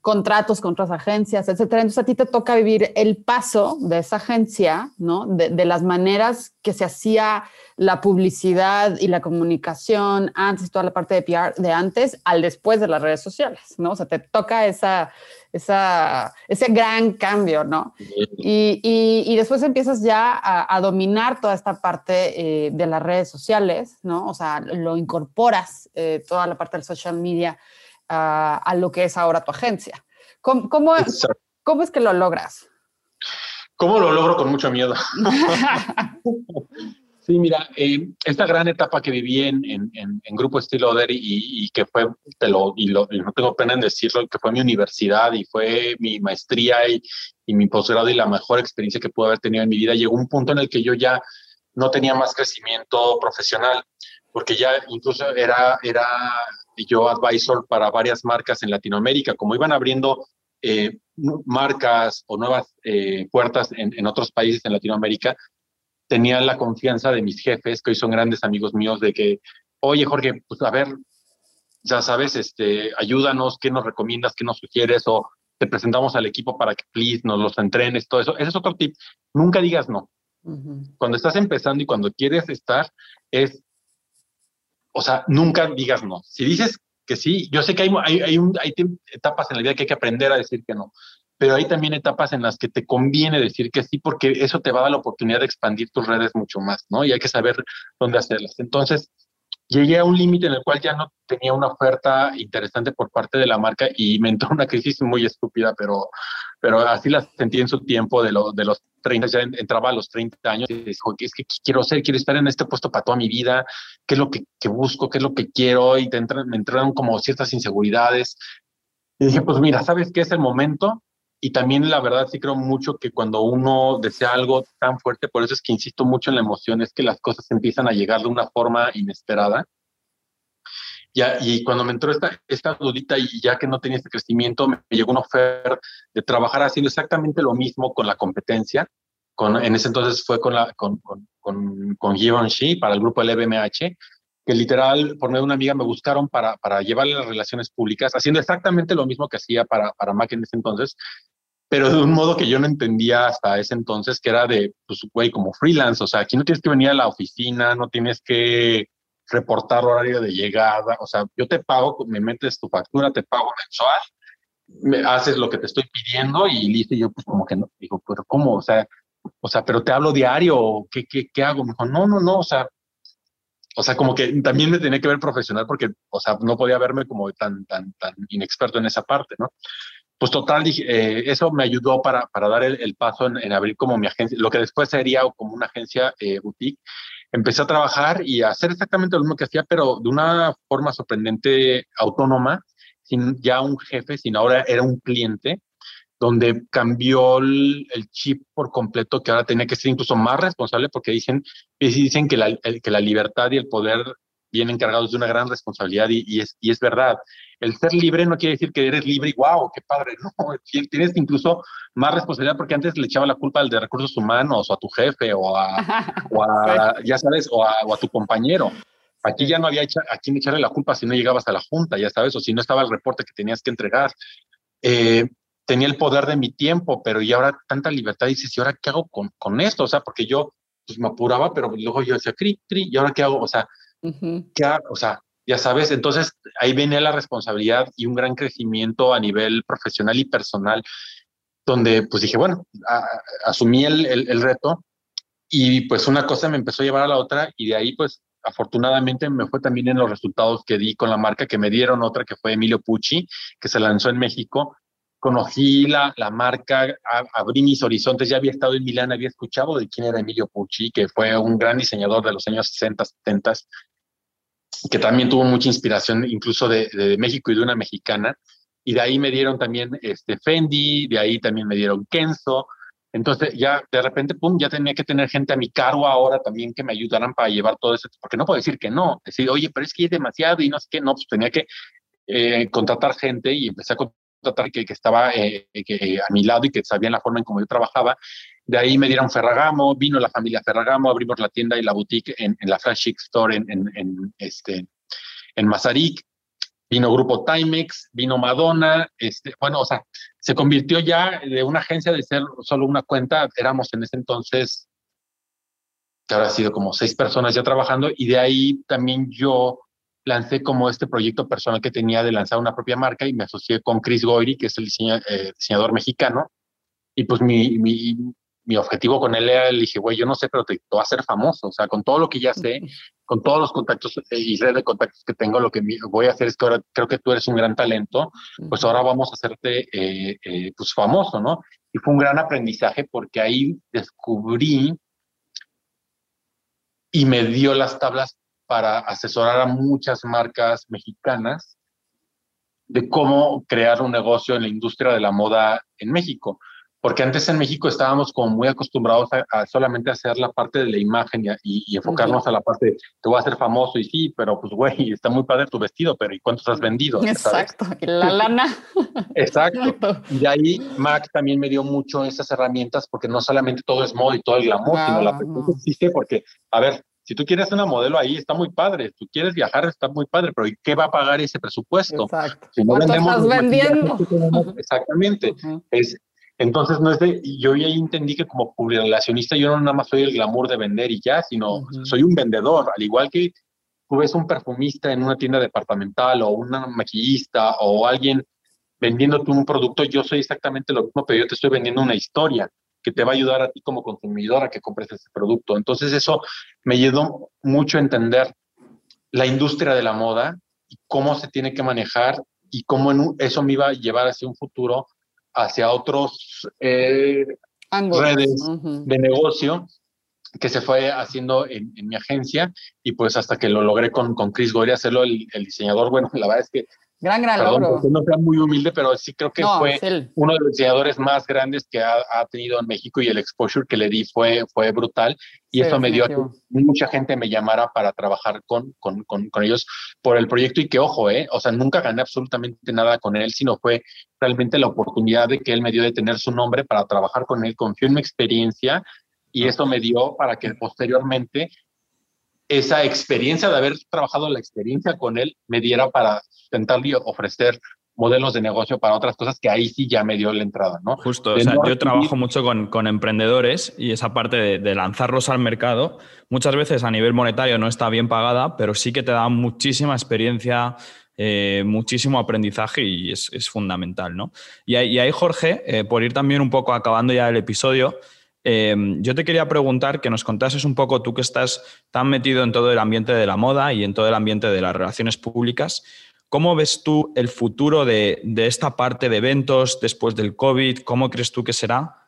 contratos con otras agencias, etcétera. Entonces a ti te toca vivir el paso de esa agencia, ¿no? De, las maneras que se hacía la publicidad y la comunicación antes, toda la parte de PR de antes al después de las redes sociales, ¿no? O sea, te toca esa, esa, ese gran cambio, ¿no? Y, y, después empiezas ya a, dominar toda esta parte eh, de las redes sociales, ¿no? O sea, lo incorporas, eh, toda la parte del social media a, a, lo que es ahora tu agencia. ¿Cómo, cómo, ¿Cómo es que lo logras? ¿Cómo lo logro con mucho miedo? [LAUGHS] Sí, mira, eh, esta gran etapa que viví en, en, Grupo Estilo Oder y, que fue, y, lo, no tengo pena en decirlo, que fue mi universidad y fue mi maestría y, y mi posgrado y la mejor experiencia que pude haber tenido en mi vida, llegó un punto en el que yo ya no tenía más crecimiento profesional, porque ya incluso era, era yo advisor para varias marcas en Latinoamérica, como iban abriendo eh, marcas o nuevas eh, puertas en, en, otros países en Latinoamérica, tenía la confianza de mis jefes, que hoy son grandes amigos míos, de que, oye, Jorge, pues a ver, ya sabes, este, ayúdanos, ¿qué nos recomiendas, qué nos sugieres? O te presentamos al equipo para que, please, nos los entrenes, todo eso. Ese es otro tip. Nunca digas no. Cuando estás empezando y cuando quieres estar, es, o sea, nunca digas no. Si dices que sí, yo sé que hay, hay, hay, hay etapas en la vida que hay que aprender a decir que no pero hay también etapas en las que te conviene decir que sí, porque eso te va a dar la oportunidad de expandir tus redes mucho más, ¿no? Y hay que saber dónde hacerlas. Entonces, llegué a un límite en el cual ya no tenía una oferta interesante por parte de la marca y me entró una crisis muy estúpida, pero, pero así la sentí en su tiempo de, lo, de los 30, ya entraba a los 30 años y dijo, es que quiero ser, quiero estar en este puesto para toda mi vida, qué es lo que, que busco, qué es lo que quiero, y te me entraron como ciertas inseguridades. Y dije, pues mira, ¿sabes qué es el momento? Y también la verdad sí creo mucho que cuando uno desea algo tan fuerte, por eso es que insisto mucho en la emoción, es que las cosas empiezan a llegar de una forma inesperada. Ya, y cuando me entró esta, esta dudita y ya que no tenía este crecimiento, me llegó una oferta de trabajar haciendo exactamente lo mismo con la competencia. Con, en ese entonces fue con, la, con, con, con, con para el grupo LVMH, que literal, por medio de una amiga, me buscaron para, para llevarle las relaciones públicas, haciendo exactamente lo mismo que hacía para, para Mac en ese entonces, pero de un modo que yo no entendía hasta ese entonces, que era de, pues, güey, como freelance, o sea, aquí no tienes que venir a la oficina, no tienes que reportar horario de llegada, o sea, yo te pago, me metes tu factura, te pago mensual, me haces lo que te estoy pidiendo y listo, y yo pues como que no, digo, pero ¿cómo? O sea, o sea, pero te hablo diario, ¿qué, qué, qué hago? Me dijo, no, no, no, o sea, o sea, como que también me tenía que ver profesional porque, o sea, no podía verme como tan, tan, tan inexperto en esa parte, ¿no? Pues total, eh, eso me ayudó para, para dar el, paso en, abrir como mi agencia, lo que después sería como una agencia eh, boutique. Empecé a trabajar y a hacer exactamente lo mismo que hacía, pero de una forma sorprendente autónoma, sin ya un jefe, sino ahora era un cliente, donde cambió el, chip por completo, que ahora tenía que ser incluso más responsable, porque dicen, dicen que la, que la libertad y el poder vienen cargados de una gran responsabilidad y, y, es, y es verdad el ser libre no quiere decir que eres libre y wow, qué padre, no, tienes incluso más responsabilidad porque antes le echaba la culpa al de recursos humanos o a tu jefe o a, [LAUGHS] ya sabes, o a, tu compañero. Aquí ya no había a quien echarle la culpa si no llegabas a la junta, ya sabes, o si no estaba el reporte que tenías que entregar. Eh, tenía el poder de mi tiempo, pero y ahora tanta libertad, dices, ¿y ahora qué hago con, con esto? O sea, porque yo pues, me apuraba, pero luego yo decía, cri, cri, ¿y ahora qué hago? O sea, ¿qué hago? O sea, ya sabes, entonces ahí viene la responsabilidad y un gran crecimiento a nivel profesional y personal, donde pues dije, bueno, asumí el, el, reto y pues una cosa me empezó a llevar a la otra y de ahí pues afortunadamente me fue también en los resultados que di con la marca, que me dieron otra que fue Emilio Pucci, que se lanzó en México. Conocí la, la marca, abrí mis horizontes, ya había estado en Milán, había escuchado de quién era Emilio Pucci, que fue un gran diseñador de los años 60, 70 que también tuvo mucha inspiración incluso de, de, México y de una mexicana. Y de ahí me dieron también este Fendi, de ahí también me dieron Kenzo. Entonces ya de repente, pum, ya tenía que tener gente a mi cargo ahora también que me ayudaran para llevar todo eso, porque no puedo decir que no, decir, oye, pero es que es demasiado y no sé qué, no, pues tenía que eh, contratar gente y empecé a que, que estaba eh, que, a mi lado y que sabían la forma en cómo yo trabajaba. De ahí me dieron Ferragamo, vino la familia Ferragamo, abrimos la tienda y la boutique en, la Flash Chic Store en, en, este, en Mazarik, vino Grupo Timex, vino Madonna, este, bueno, o sea, se convirtió ya de una agencia de ser solo una cuenta, éramos en ese entonces, que ahora ha sido como seis personas ya trabajando, y de ahí también yo lancé como este proyecto personal que tenía de lanzar una propia marca y me asocié con Chris Goyri, que es el eh, diseñador mexicano, y pues mi, mi, mi objetivo con él era, le dije, güey, yo no sé, pero te, voy a hacer famoso. O sea, con todo lo que ya sé, con todos los contactos eh, y red de contactos que tengo, lo que voy a hacer es que ahora creo que tú eres un gran talento, pues ahora vamos a hacerte eh, eh, pues famoso, ¿no? Y fue un gran aprendizaje porque ahí descubrí y me dio las tablas para asesorar a muchas marcas mexicanas de cómo crear un negocio en la industria de la moda en México porque antes en México estábamos como muy acostumbrados a, solamente hacer la parte de la imagen y, enfocarnos a la parte de, te voy a hacer famoso y sí, pero pues güey, está muy padre tu vestido, pero ¿y cuántos has vendido? Exacto, y la lana. [LAUGHS] Exacto. Y de ahí Mac también me dio mucho esas herramientas porque no solamente todo es moda y todo el glamour, sino la pregunta existe porque, a ver, si tú quieres una modelo ahí, está muy padre. Si tú quieres viajar, está muy padre, pero ¿y qué va a pagar ese presupuesto? Exacto. Si no estás vendiendo? Exactamente. Es entonces, no es de, yo ya entendí que como relacionista yo no nada más soy el glamour de vender y ya, sino soy un vendedor, al igual que tú ves un perfumista en una tienda departamental o una maquillista o alguien vendiéndote un producto, yo soy exactamente lo mismo, pero yo te estoy vendiendo una historia que te va a ayudar a ti como consumidor a que compres ese producto. Entonces eso me ayudó mucho a entender la industria de la moda y cómo se tiene que manejar y cómo eso me iba a llevar hacia un futuro, hacia otros eh, redes de negocio que se fue haciendo en, mi agencia y pues hasta que lo logré con, con Chris Gory hacerlo el, el, diseñador, bueno, la verdad es que Gran, gran logro. No sea muy humilde, pero sí creo que fue uno de los diseñadores más grandes que ha, tenido en México y el exposure que le di fue, fue brutal. Y eso me dio a que mucha gente me llamara para trabajar con, con, con, con, ellos por el proyecto. Y que, ojo, eh, o sea, nunca gané absolutamente nada con él, sino fue realmente la oportunidad de que él me dio de tener su nombre para trabajar con él. Confió en mi experiencia y eso me dio para que posteriormente esa experiencia de haber trabajado la experiencia con él me diera para intentarle ofrecer modelos de negocio para otras cosas que ahí sí ya me dio la entrada, ¿no? Justo, o sea, yo trabajo mucho con, con, emprendedores y esa parte de, lanzarlos al mercado, muchas veces a nivel monetario no está bien pagada, pero sí que te da muchísima experiencia, eh, muchísimo aprendizaje y es, es, fundamental, ¿no? Y, ahí, Jorge, eh, por ir también un poco acabando ya el episodio, Em, yo te quería preguntar que nos contases un poco, tú que estás tan metido en todo el ambiente de la moda y en todo el ambiente de las relaciones públicas, ¿cómo ves tú el futuro de, esta parte de eventos después del COVID? ¿Cómo crees tú que será?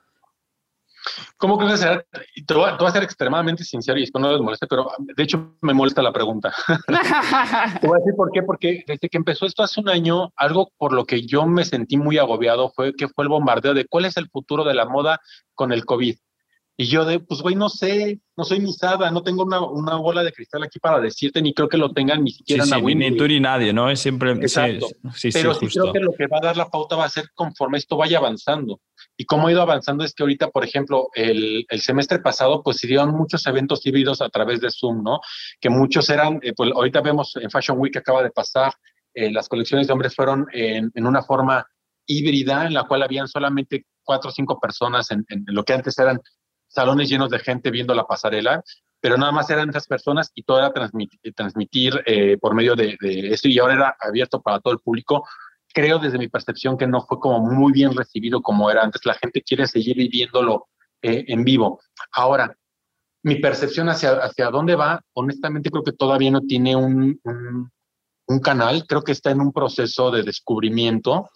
¿Cómo crees que será? Te voy, a, ser extremadamente sincero y esto no les moleste, pero de hecho me molesta la pregunta. [LAUGHS] te voy a decir por qué, porque desde que empezó esto hace un año, algo por lo que yo me sentí muy agobiado fue que fue el bombardeo de cuál es el futuro de la moda con el COVID. Y yo de, pues güey, no sé, no soy misada, no tengo una, una, bola de cristal aquí para decirte, ni creo que lo tengan ni siquiera sí, Ni tú ni nadie, ¿no? Es siempre... Exacto. Sí, Pero sí, creo que lo que va a dar la pauta va a ser conforme esto vaya avanzando. Y cómo ha ido avanzando es que ahorita, por ejemplo, el, el semestre pasado, pues se dieron muchos eventos híbridos a través de Zoom, ¿no? Que muchos eran, eh, pues ahorita vemos en Fashion Week que acaba de pasar, eh, las colecciones de hombres fueron en, en, una forma híbrida en la cual habían solamente cuatro o cinco personas en, en lo que antes eran salones llenos de gente viendo la pasarela, pero nada más eran esas personas y todo era transmitir, transmitir eh, por medio de, eso y ahora era abierto para todo el público. Creo desde mi percepción que no fue como muy bien recibido como era antes. La gente quiere seguir viviéndolo eh, en vivo. Ahora, mi percepción hacia, hacia dónde va, honestamente creo que todavía no tiene un, un, canal, creo que está en un proceso de descubrimiento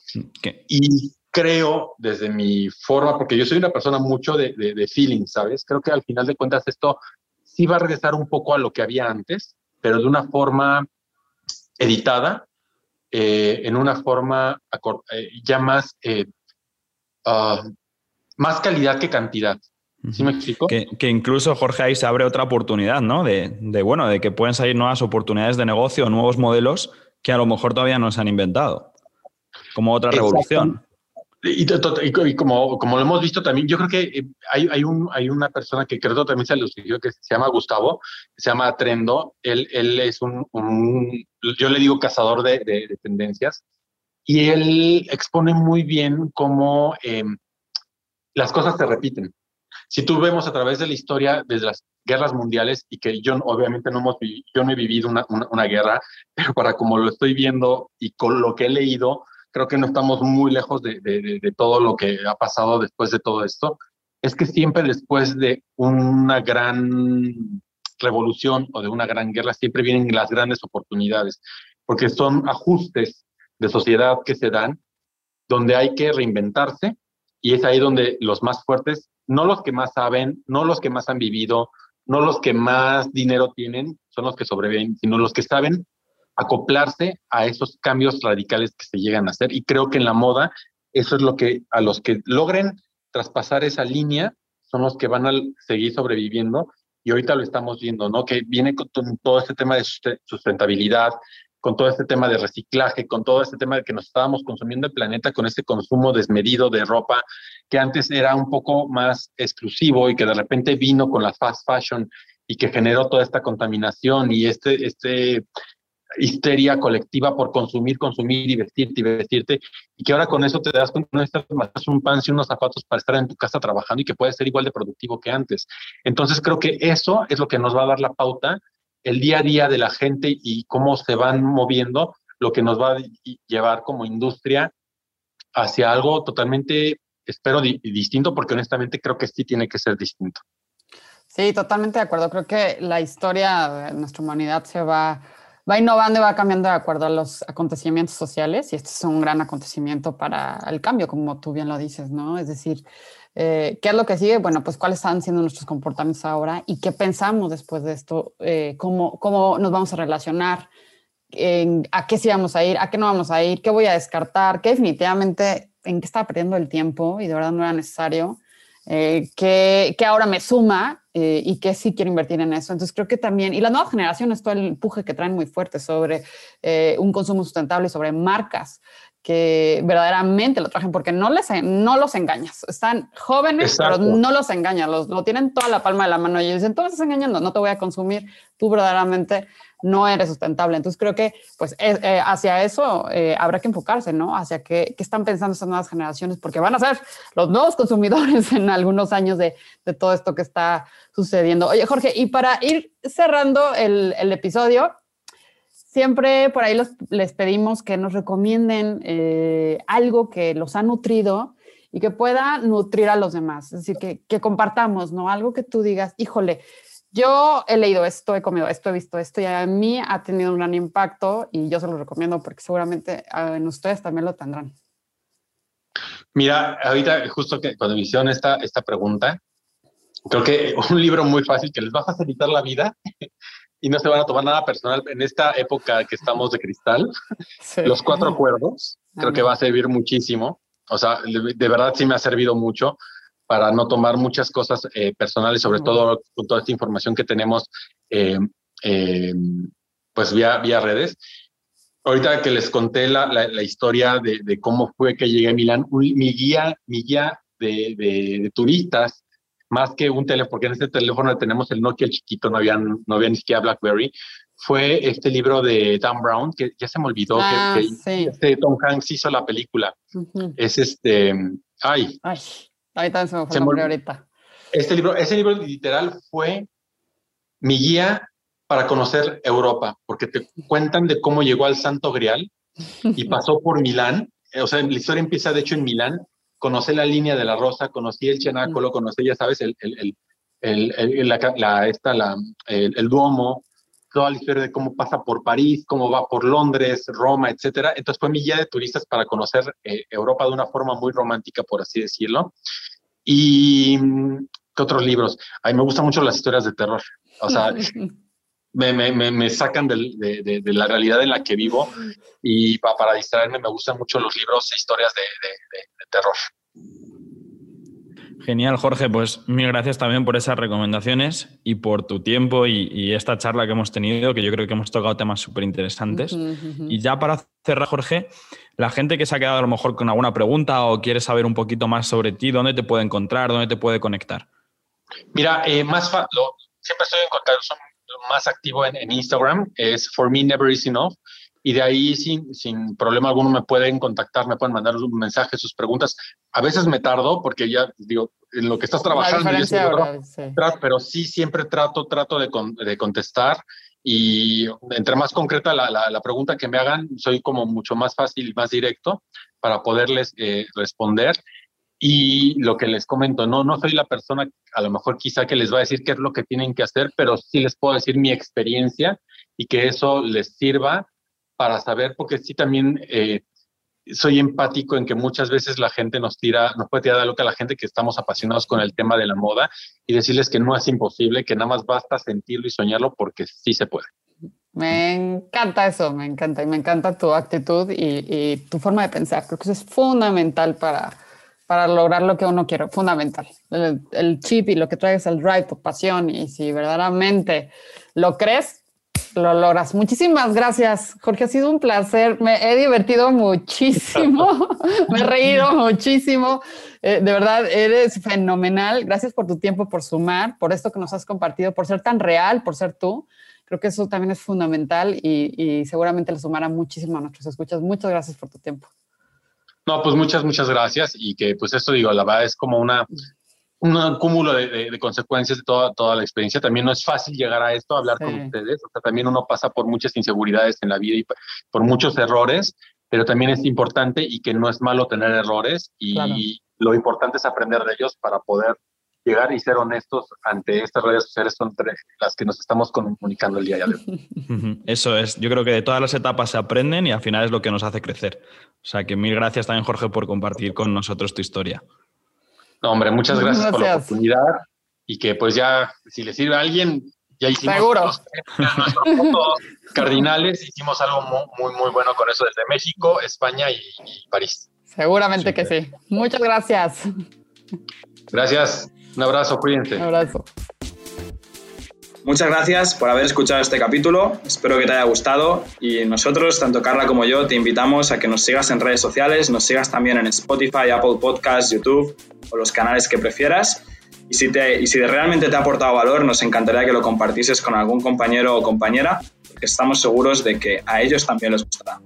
y creo desde mi forma, porque yo soy una persona mucho de, de, feeling, ¿sabes? Creo que al final de cuentas esto sí va a regresar un poco a lo que había antes, pero de una forma editada, eh, en una forma eh, ya más, eh, ah, más calidad que cantidad. ¿Sí me explico? Que, que, incluso, Jorge, ahí se abre otra oportunidad, ¿no? De, de, bueno, de que pueden salir nuevas oportunidades de negocio, nuevos modelos que a lo mejor todavía no se han inventado. Como otra revolución. Y, como, como lo hemos visto también, yo creo que eh, hay, hay, un, hay una persona que creo también se lo que se llama Gustavo, se llama Trendo. Él, él es un, yo le digo cazador de, de, tendencias, y él expone muy bien cómo em, las cosas se repiten. Si tú vemos a través de la historia desde las guerras mundiales, y que yo obviamente no, hemos, yo no he vivido una, una, una guerra, pero para como lo estoy viendo y con lo que he leído, creo que no estamos muy lejos de, todo lo que ha pasado después de todo esto, es que siempre después de una gran revolución o de una gran guerra, siempre vienen las grandes oportunidades, porque son ajustes de sociedad que se dan donde hay que reinventarse y es ahí donde los más fuertes, no los que más saben, no los que más han vivido, no los que más dinero tienen, son los que sobreviven, sino los que saben acoplarse a esos cambios radicales que se llegan a hacer. Y creo que en la moda, eso es lo que a los que logren traspasar esa línea son los que van a seguir sobreviviendo. Y ahorita lo estamos viendo, ¿no? Que viene con todo este tema de sustentabilidad, con todo este tema de reciclaje, con todo este tema de que nos estábamos consumiendo el planeta con este consumo desmedido de ropa que antes era un poco más exclusivo y que de repente vino con la fast fashion y que generó toda esta contaminación y este, este histeria colectiva por consumir, consumir y vestirte y vestirte, y que ahora con eso te das cuenta no necesitas más un pan y unos zapatos para estar en tu casa trabajando y que puedes ser igual de productivo que antes. Entonces creo que eso es lo que nos va a dar la pauta, el día a día de la gente y cómo se van moviendo, lo que nos va a llevar como industria hacia algo totalmente, espero, distinto, porque honestamente creo que sí tiene que ser distinto. Sí, totalmente de acuerdo. Creo que la historia de nuestra humanidad se va va innovando y va cambiando de acuerdo a los acontecimientos sociales y este es un gran acontecimiento para el cambio, como tú bien lo dices, ¿no? Es decir, eh, ¿qué es lo que sigue? Bueno, pues cuáles están siendo nuestros comportamientos ahora y qué pensamos después de esto, eh, cómo, cómo nos vamos a relacionar, a qué sí vamos a ir, a qué no vamos a ir, qué voy a descartar, qué definitivamente en qué estaba perdiendo el tiempo y de verdad no era necesario, eh, qué, ahora me suma eh, y qué sí quiero invertir en eso. Entonces creo que también, y las nuevas generaciones, todo el empuje que traen muy fuerte sobre eh, un consumo sustentable sobre marcas que verdaderamente lo trajen porque no, les, no los engañas. Están jóvenes, pero no los engañas, los, lo tienen toda la palma de la mano y dicen, tú me estás engañando, no te voy a consumir, tú verdaderamente no eres sustentable. Entonces creo que pues eh, eh, hacia eso eh, habrá que enfocarse, ¿no? Hacia qué, están pensando estas nuevas generaciones, porque van a ser los nuevos consumidores [LAUGHS] en algunos años de, todo esto que está sucediendo. Oye, Jorge, y para ir cerrando el, episodio, siempre por ahí les pedimos que nos recomienden algo que los ha nutrido y que pueda nutrir a los demás. Es decir, que, que compartamos, ¿no? Algo que tú digas, híjole, yo he leído esto, he comido esto, he visto esto y a mí ha tenido un gran impacto y yo se lo recomiendo porque seguramente ah, en ustedes también lo tendrán. Mira, ahorita justo que cuando me hicieron esta, esta pregunta, creo que [LAUGHS] un libro muy fácil que les va a facilitar la vida [LAUGHS] y no se van a tomar nada personal en esta época que estamos de cristal, Los Cuatro Cuerdos, creo que va a servir muchísimo. O sea, de verdad sí me ha servido mucho para no tomar muchas cosas eh, personales, sobre todo con toda esta información que tenemos eh, eh, pues vía, vía redes. Ahorita que les conté la, la, historia de, de, cómo fue que llegué a Milán, mi guía, mi guía de, de, turistas, más que un teléfono, porque en este teléfono tenemos el Nokia chiquito, no había, no había ni siquiera BlackBerry, fue este libro de Dan Brown, que ya se me olvidó, que, ah, este Tom Hanks hizo la película. Es este, ay, ay. Ahorita se me fue ahorita. Este libro, ese libro literal fue mi guía para conocer Europa, porque te cuentan de cómo llegó al Santo Grial y [LAUGHS] pasó por Milán. O sea, la historia empieza de hecho en Milán. Conocí la línea de la Rosa, conocí el Cenáculo, conocí, ya sabes, el, el, el, la, esta, la, el, Duomo, toda la historia de cómo pasa por París, cómo va por Londres, Roma, etcétera. Entonces fue mi guía de turistas para conocer eh, Europa de una forma muy romántica, por así decirlo. Y ¿qué otros libros? A mí me gustan mucho las historias de terror. O sea, [LAUGHS] me, me, me, sacan de, de, de, la realidad en la que vivo y para, para distraerme me gustan mucho los libros e historias de, terror. Genial, Jorge. Pues mil gracias también por esas recomendaciones y por tu tiempo y, esta charla que hemos tenido, que yo creo que hemos tocado temas súper interesantes. Y ya para cerrar, Jorge, la gente que se ha quedado a lo mejor con alguna pregunta o quiere saber un poquito más sobre ti, ¿dónde te puede encontrar? ¿Dónde te puede conectar? Mira, eh, más siempre estoy en contacto, son más activo en, Instagram, es For Me Never Is Enough y de ahí sin, sin problema alguno me pueden contactar, me pueden mandar un mensaje, sus preguntas. A veces me tardo porque ya digo, en lo que estás trabajando, pero sí siempre trato, trato de, de, contestar y entre más concreta la, la, pregunta que me hagan, soy como mucho más fácil y más directo para poderles eh, responder. Y lo que les comento, no, no soy la persona a lo mejor quizá que les va a decir qué es lo que tienen que hacer, pero sí les puedo decir mi experiencia y que eso les sirva para saber, porque sí también eh, soy empático en que muchas veces la gente nos tira, nos puede tirar de loca a la gente que estamos apasionados con el tema de la moda y decirles que no es imposible, que nada más basta sentirlo y soñarlo porque sí se puede. Me encanta eso, me encanta y me encanta tu actitud y, tu forma de pensar. Creo que eso es fundamental para, para lograr lo que uno quiere, fundamental. El, el chip y lo que traes, el drive, tu pasión y si verdaderamente lo crees, lo logras. Muchísimas gracias, Jorge. Ha sido un placer. Me he divertido muchísimo. [LAUGHS] Me he reído muchísimo. Eh, de verdad, eres fenomenal. Gracias por tu tiempo, por sumar, por esto que nos has compartido, por ser tan real, por ser tú. Creo que eso también es fundamental y, y seguramente le sumará muchísimo a nuestros escuchas. Muchas gracias por tu tiempo. No, pues muchas, muchas gracias. Y que pues esto digo, la verdad es como una, un cúmulo de, consecuencias de toda, toda la experiencia. También no es fácil llegar a esto, hablar con ustedes. O sea, también uno pasa por muchas inseguridades en la vida y por muchos errores, pero también es importante y que no es malo tener errores y lo importante es aprender de ellos para poder llegar y ser honestos ante estas redes sociales son las que nos estamos comunicando el día de hoy. [LAUGHS] Eso es, yo creo que de todas las etapas se aprenden y al final es lo que nos hace crecer. O sea que mil gracias también, Jorge, por compartir con nosotros tu historia. No, hombre, muchas gracias, por la oportunidad y que pues ya, si le sirve a alguien, ya hicimos Seguro. Los, nuestros [LAUGHS] cardinales, hicimos algo muy, muy, bueno con eso desde México, España y, París. Seguramente que sí. Muchas gracias. Gracias. Un abrazo, cuídense. Un abrazo. Muchas gracias por haber escuchado este capítulo. Espero que te haya gustado y nosotros, tanto Carla como yo, te invitamos a que nos sigas en redes sociales, nos sigas también en Spotify, Apple Podcasts, YouTube o los canales que prefieras. Y si, te, y si realmente te ha aportado valor, nos encantaría que lo compartieses con algún compañero o compañera, porque estamos seguros de que a ellos también les gustará.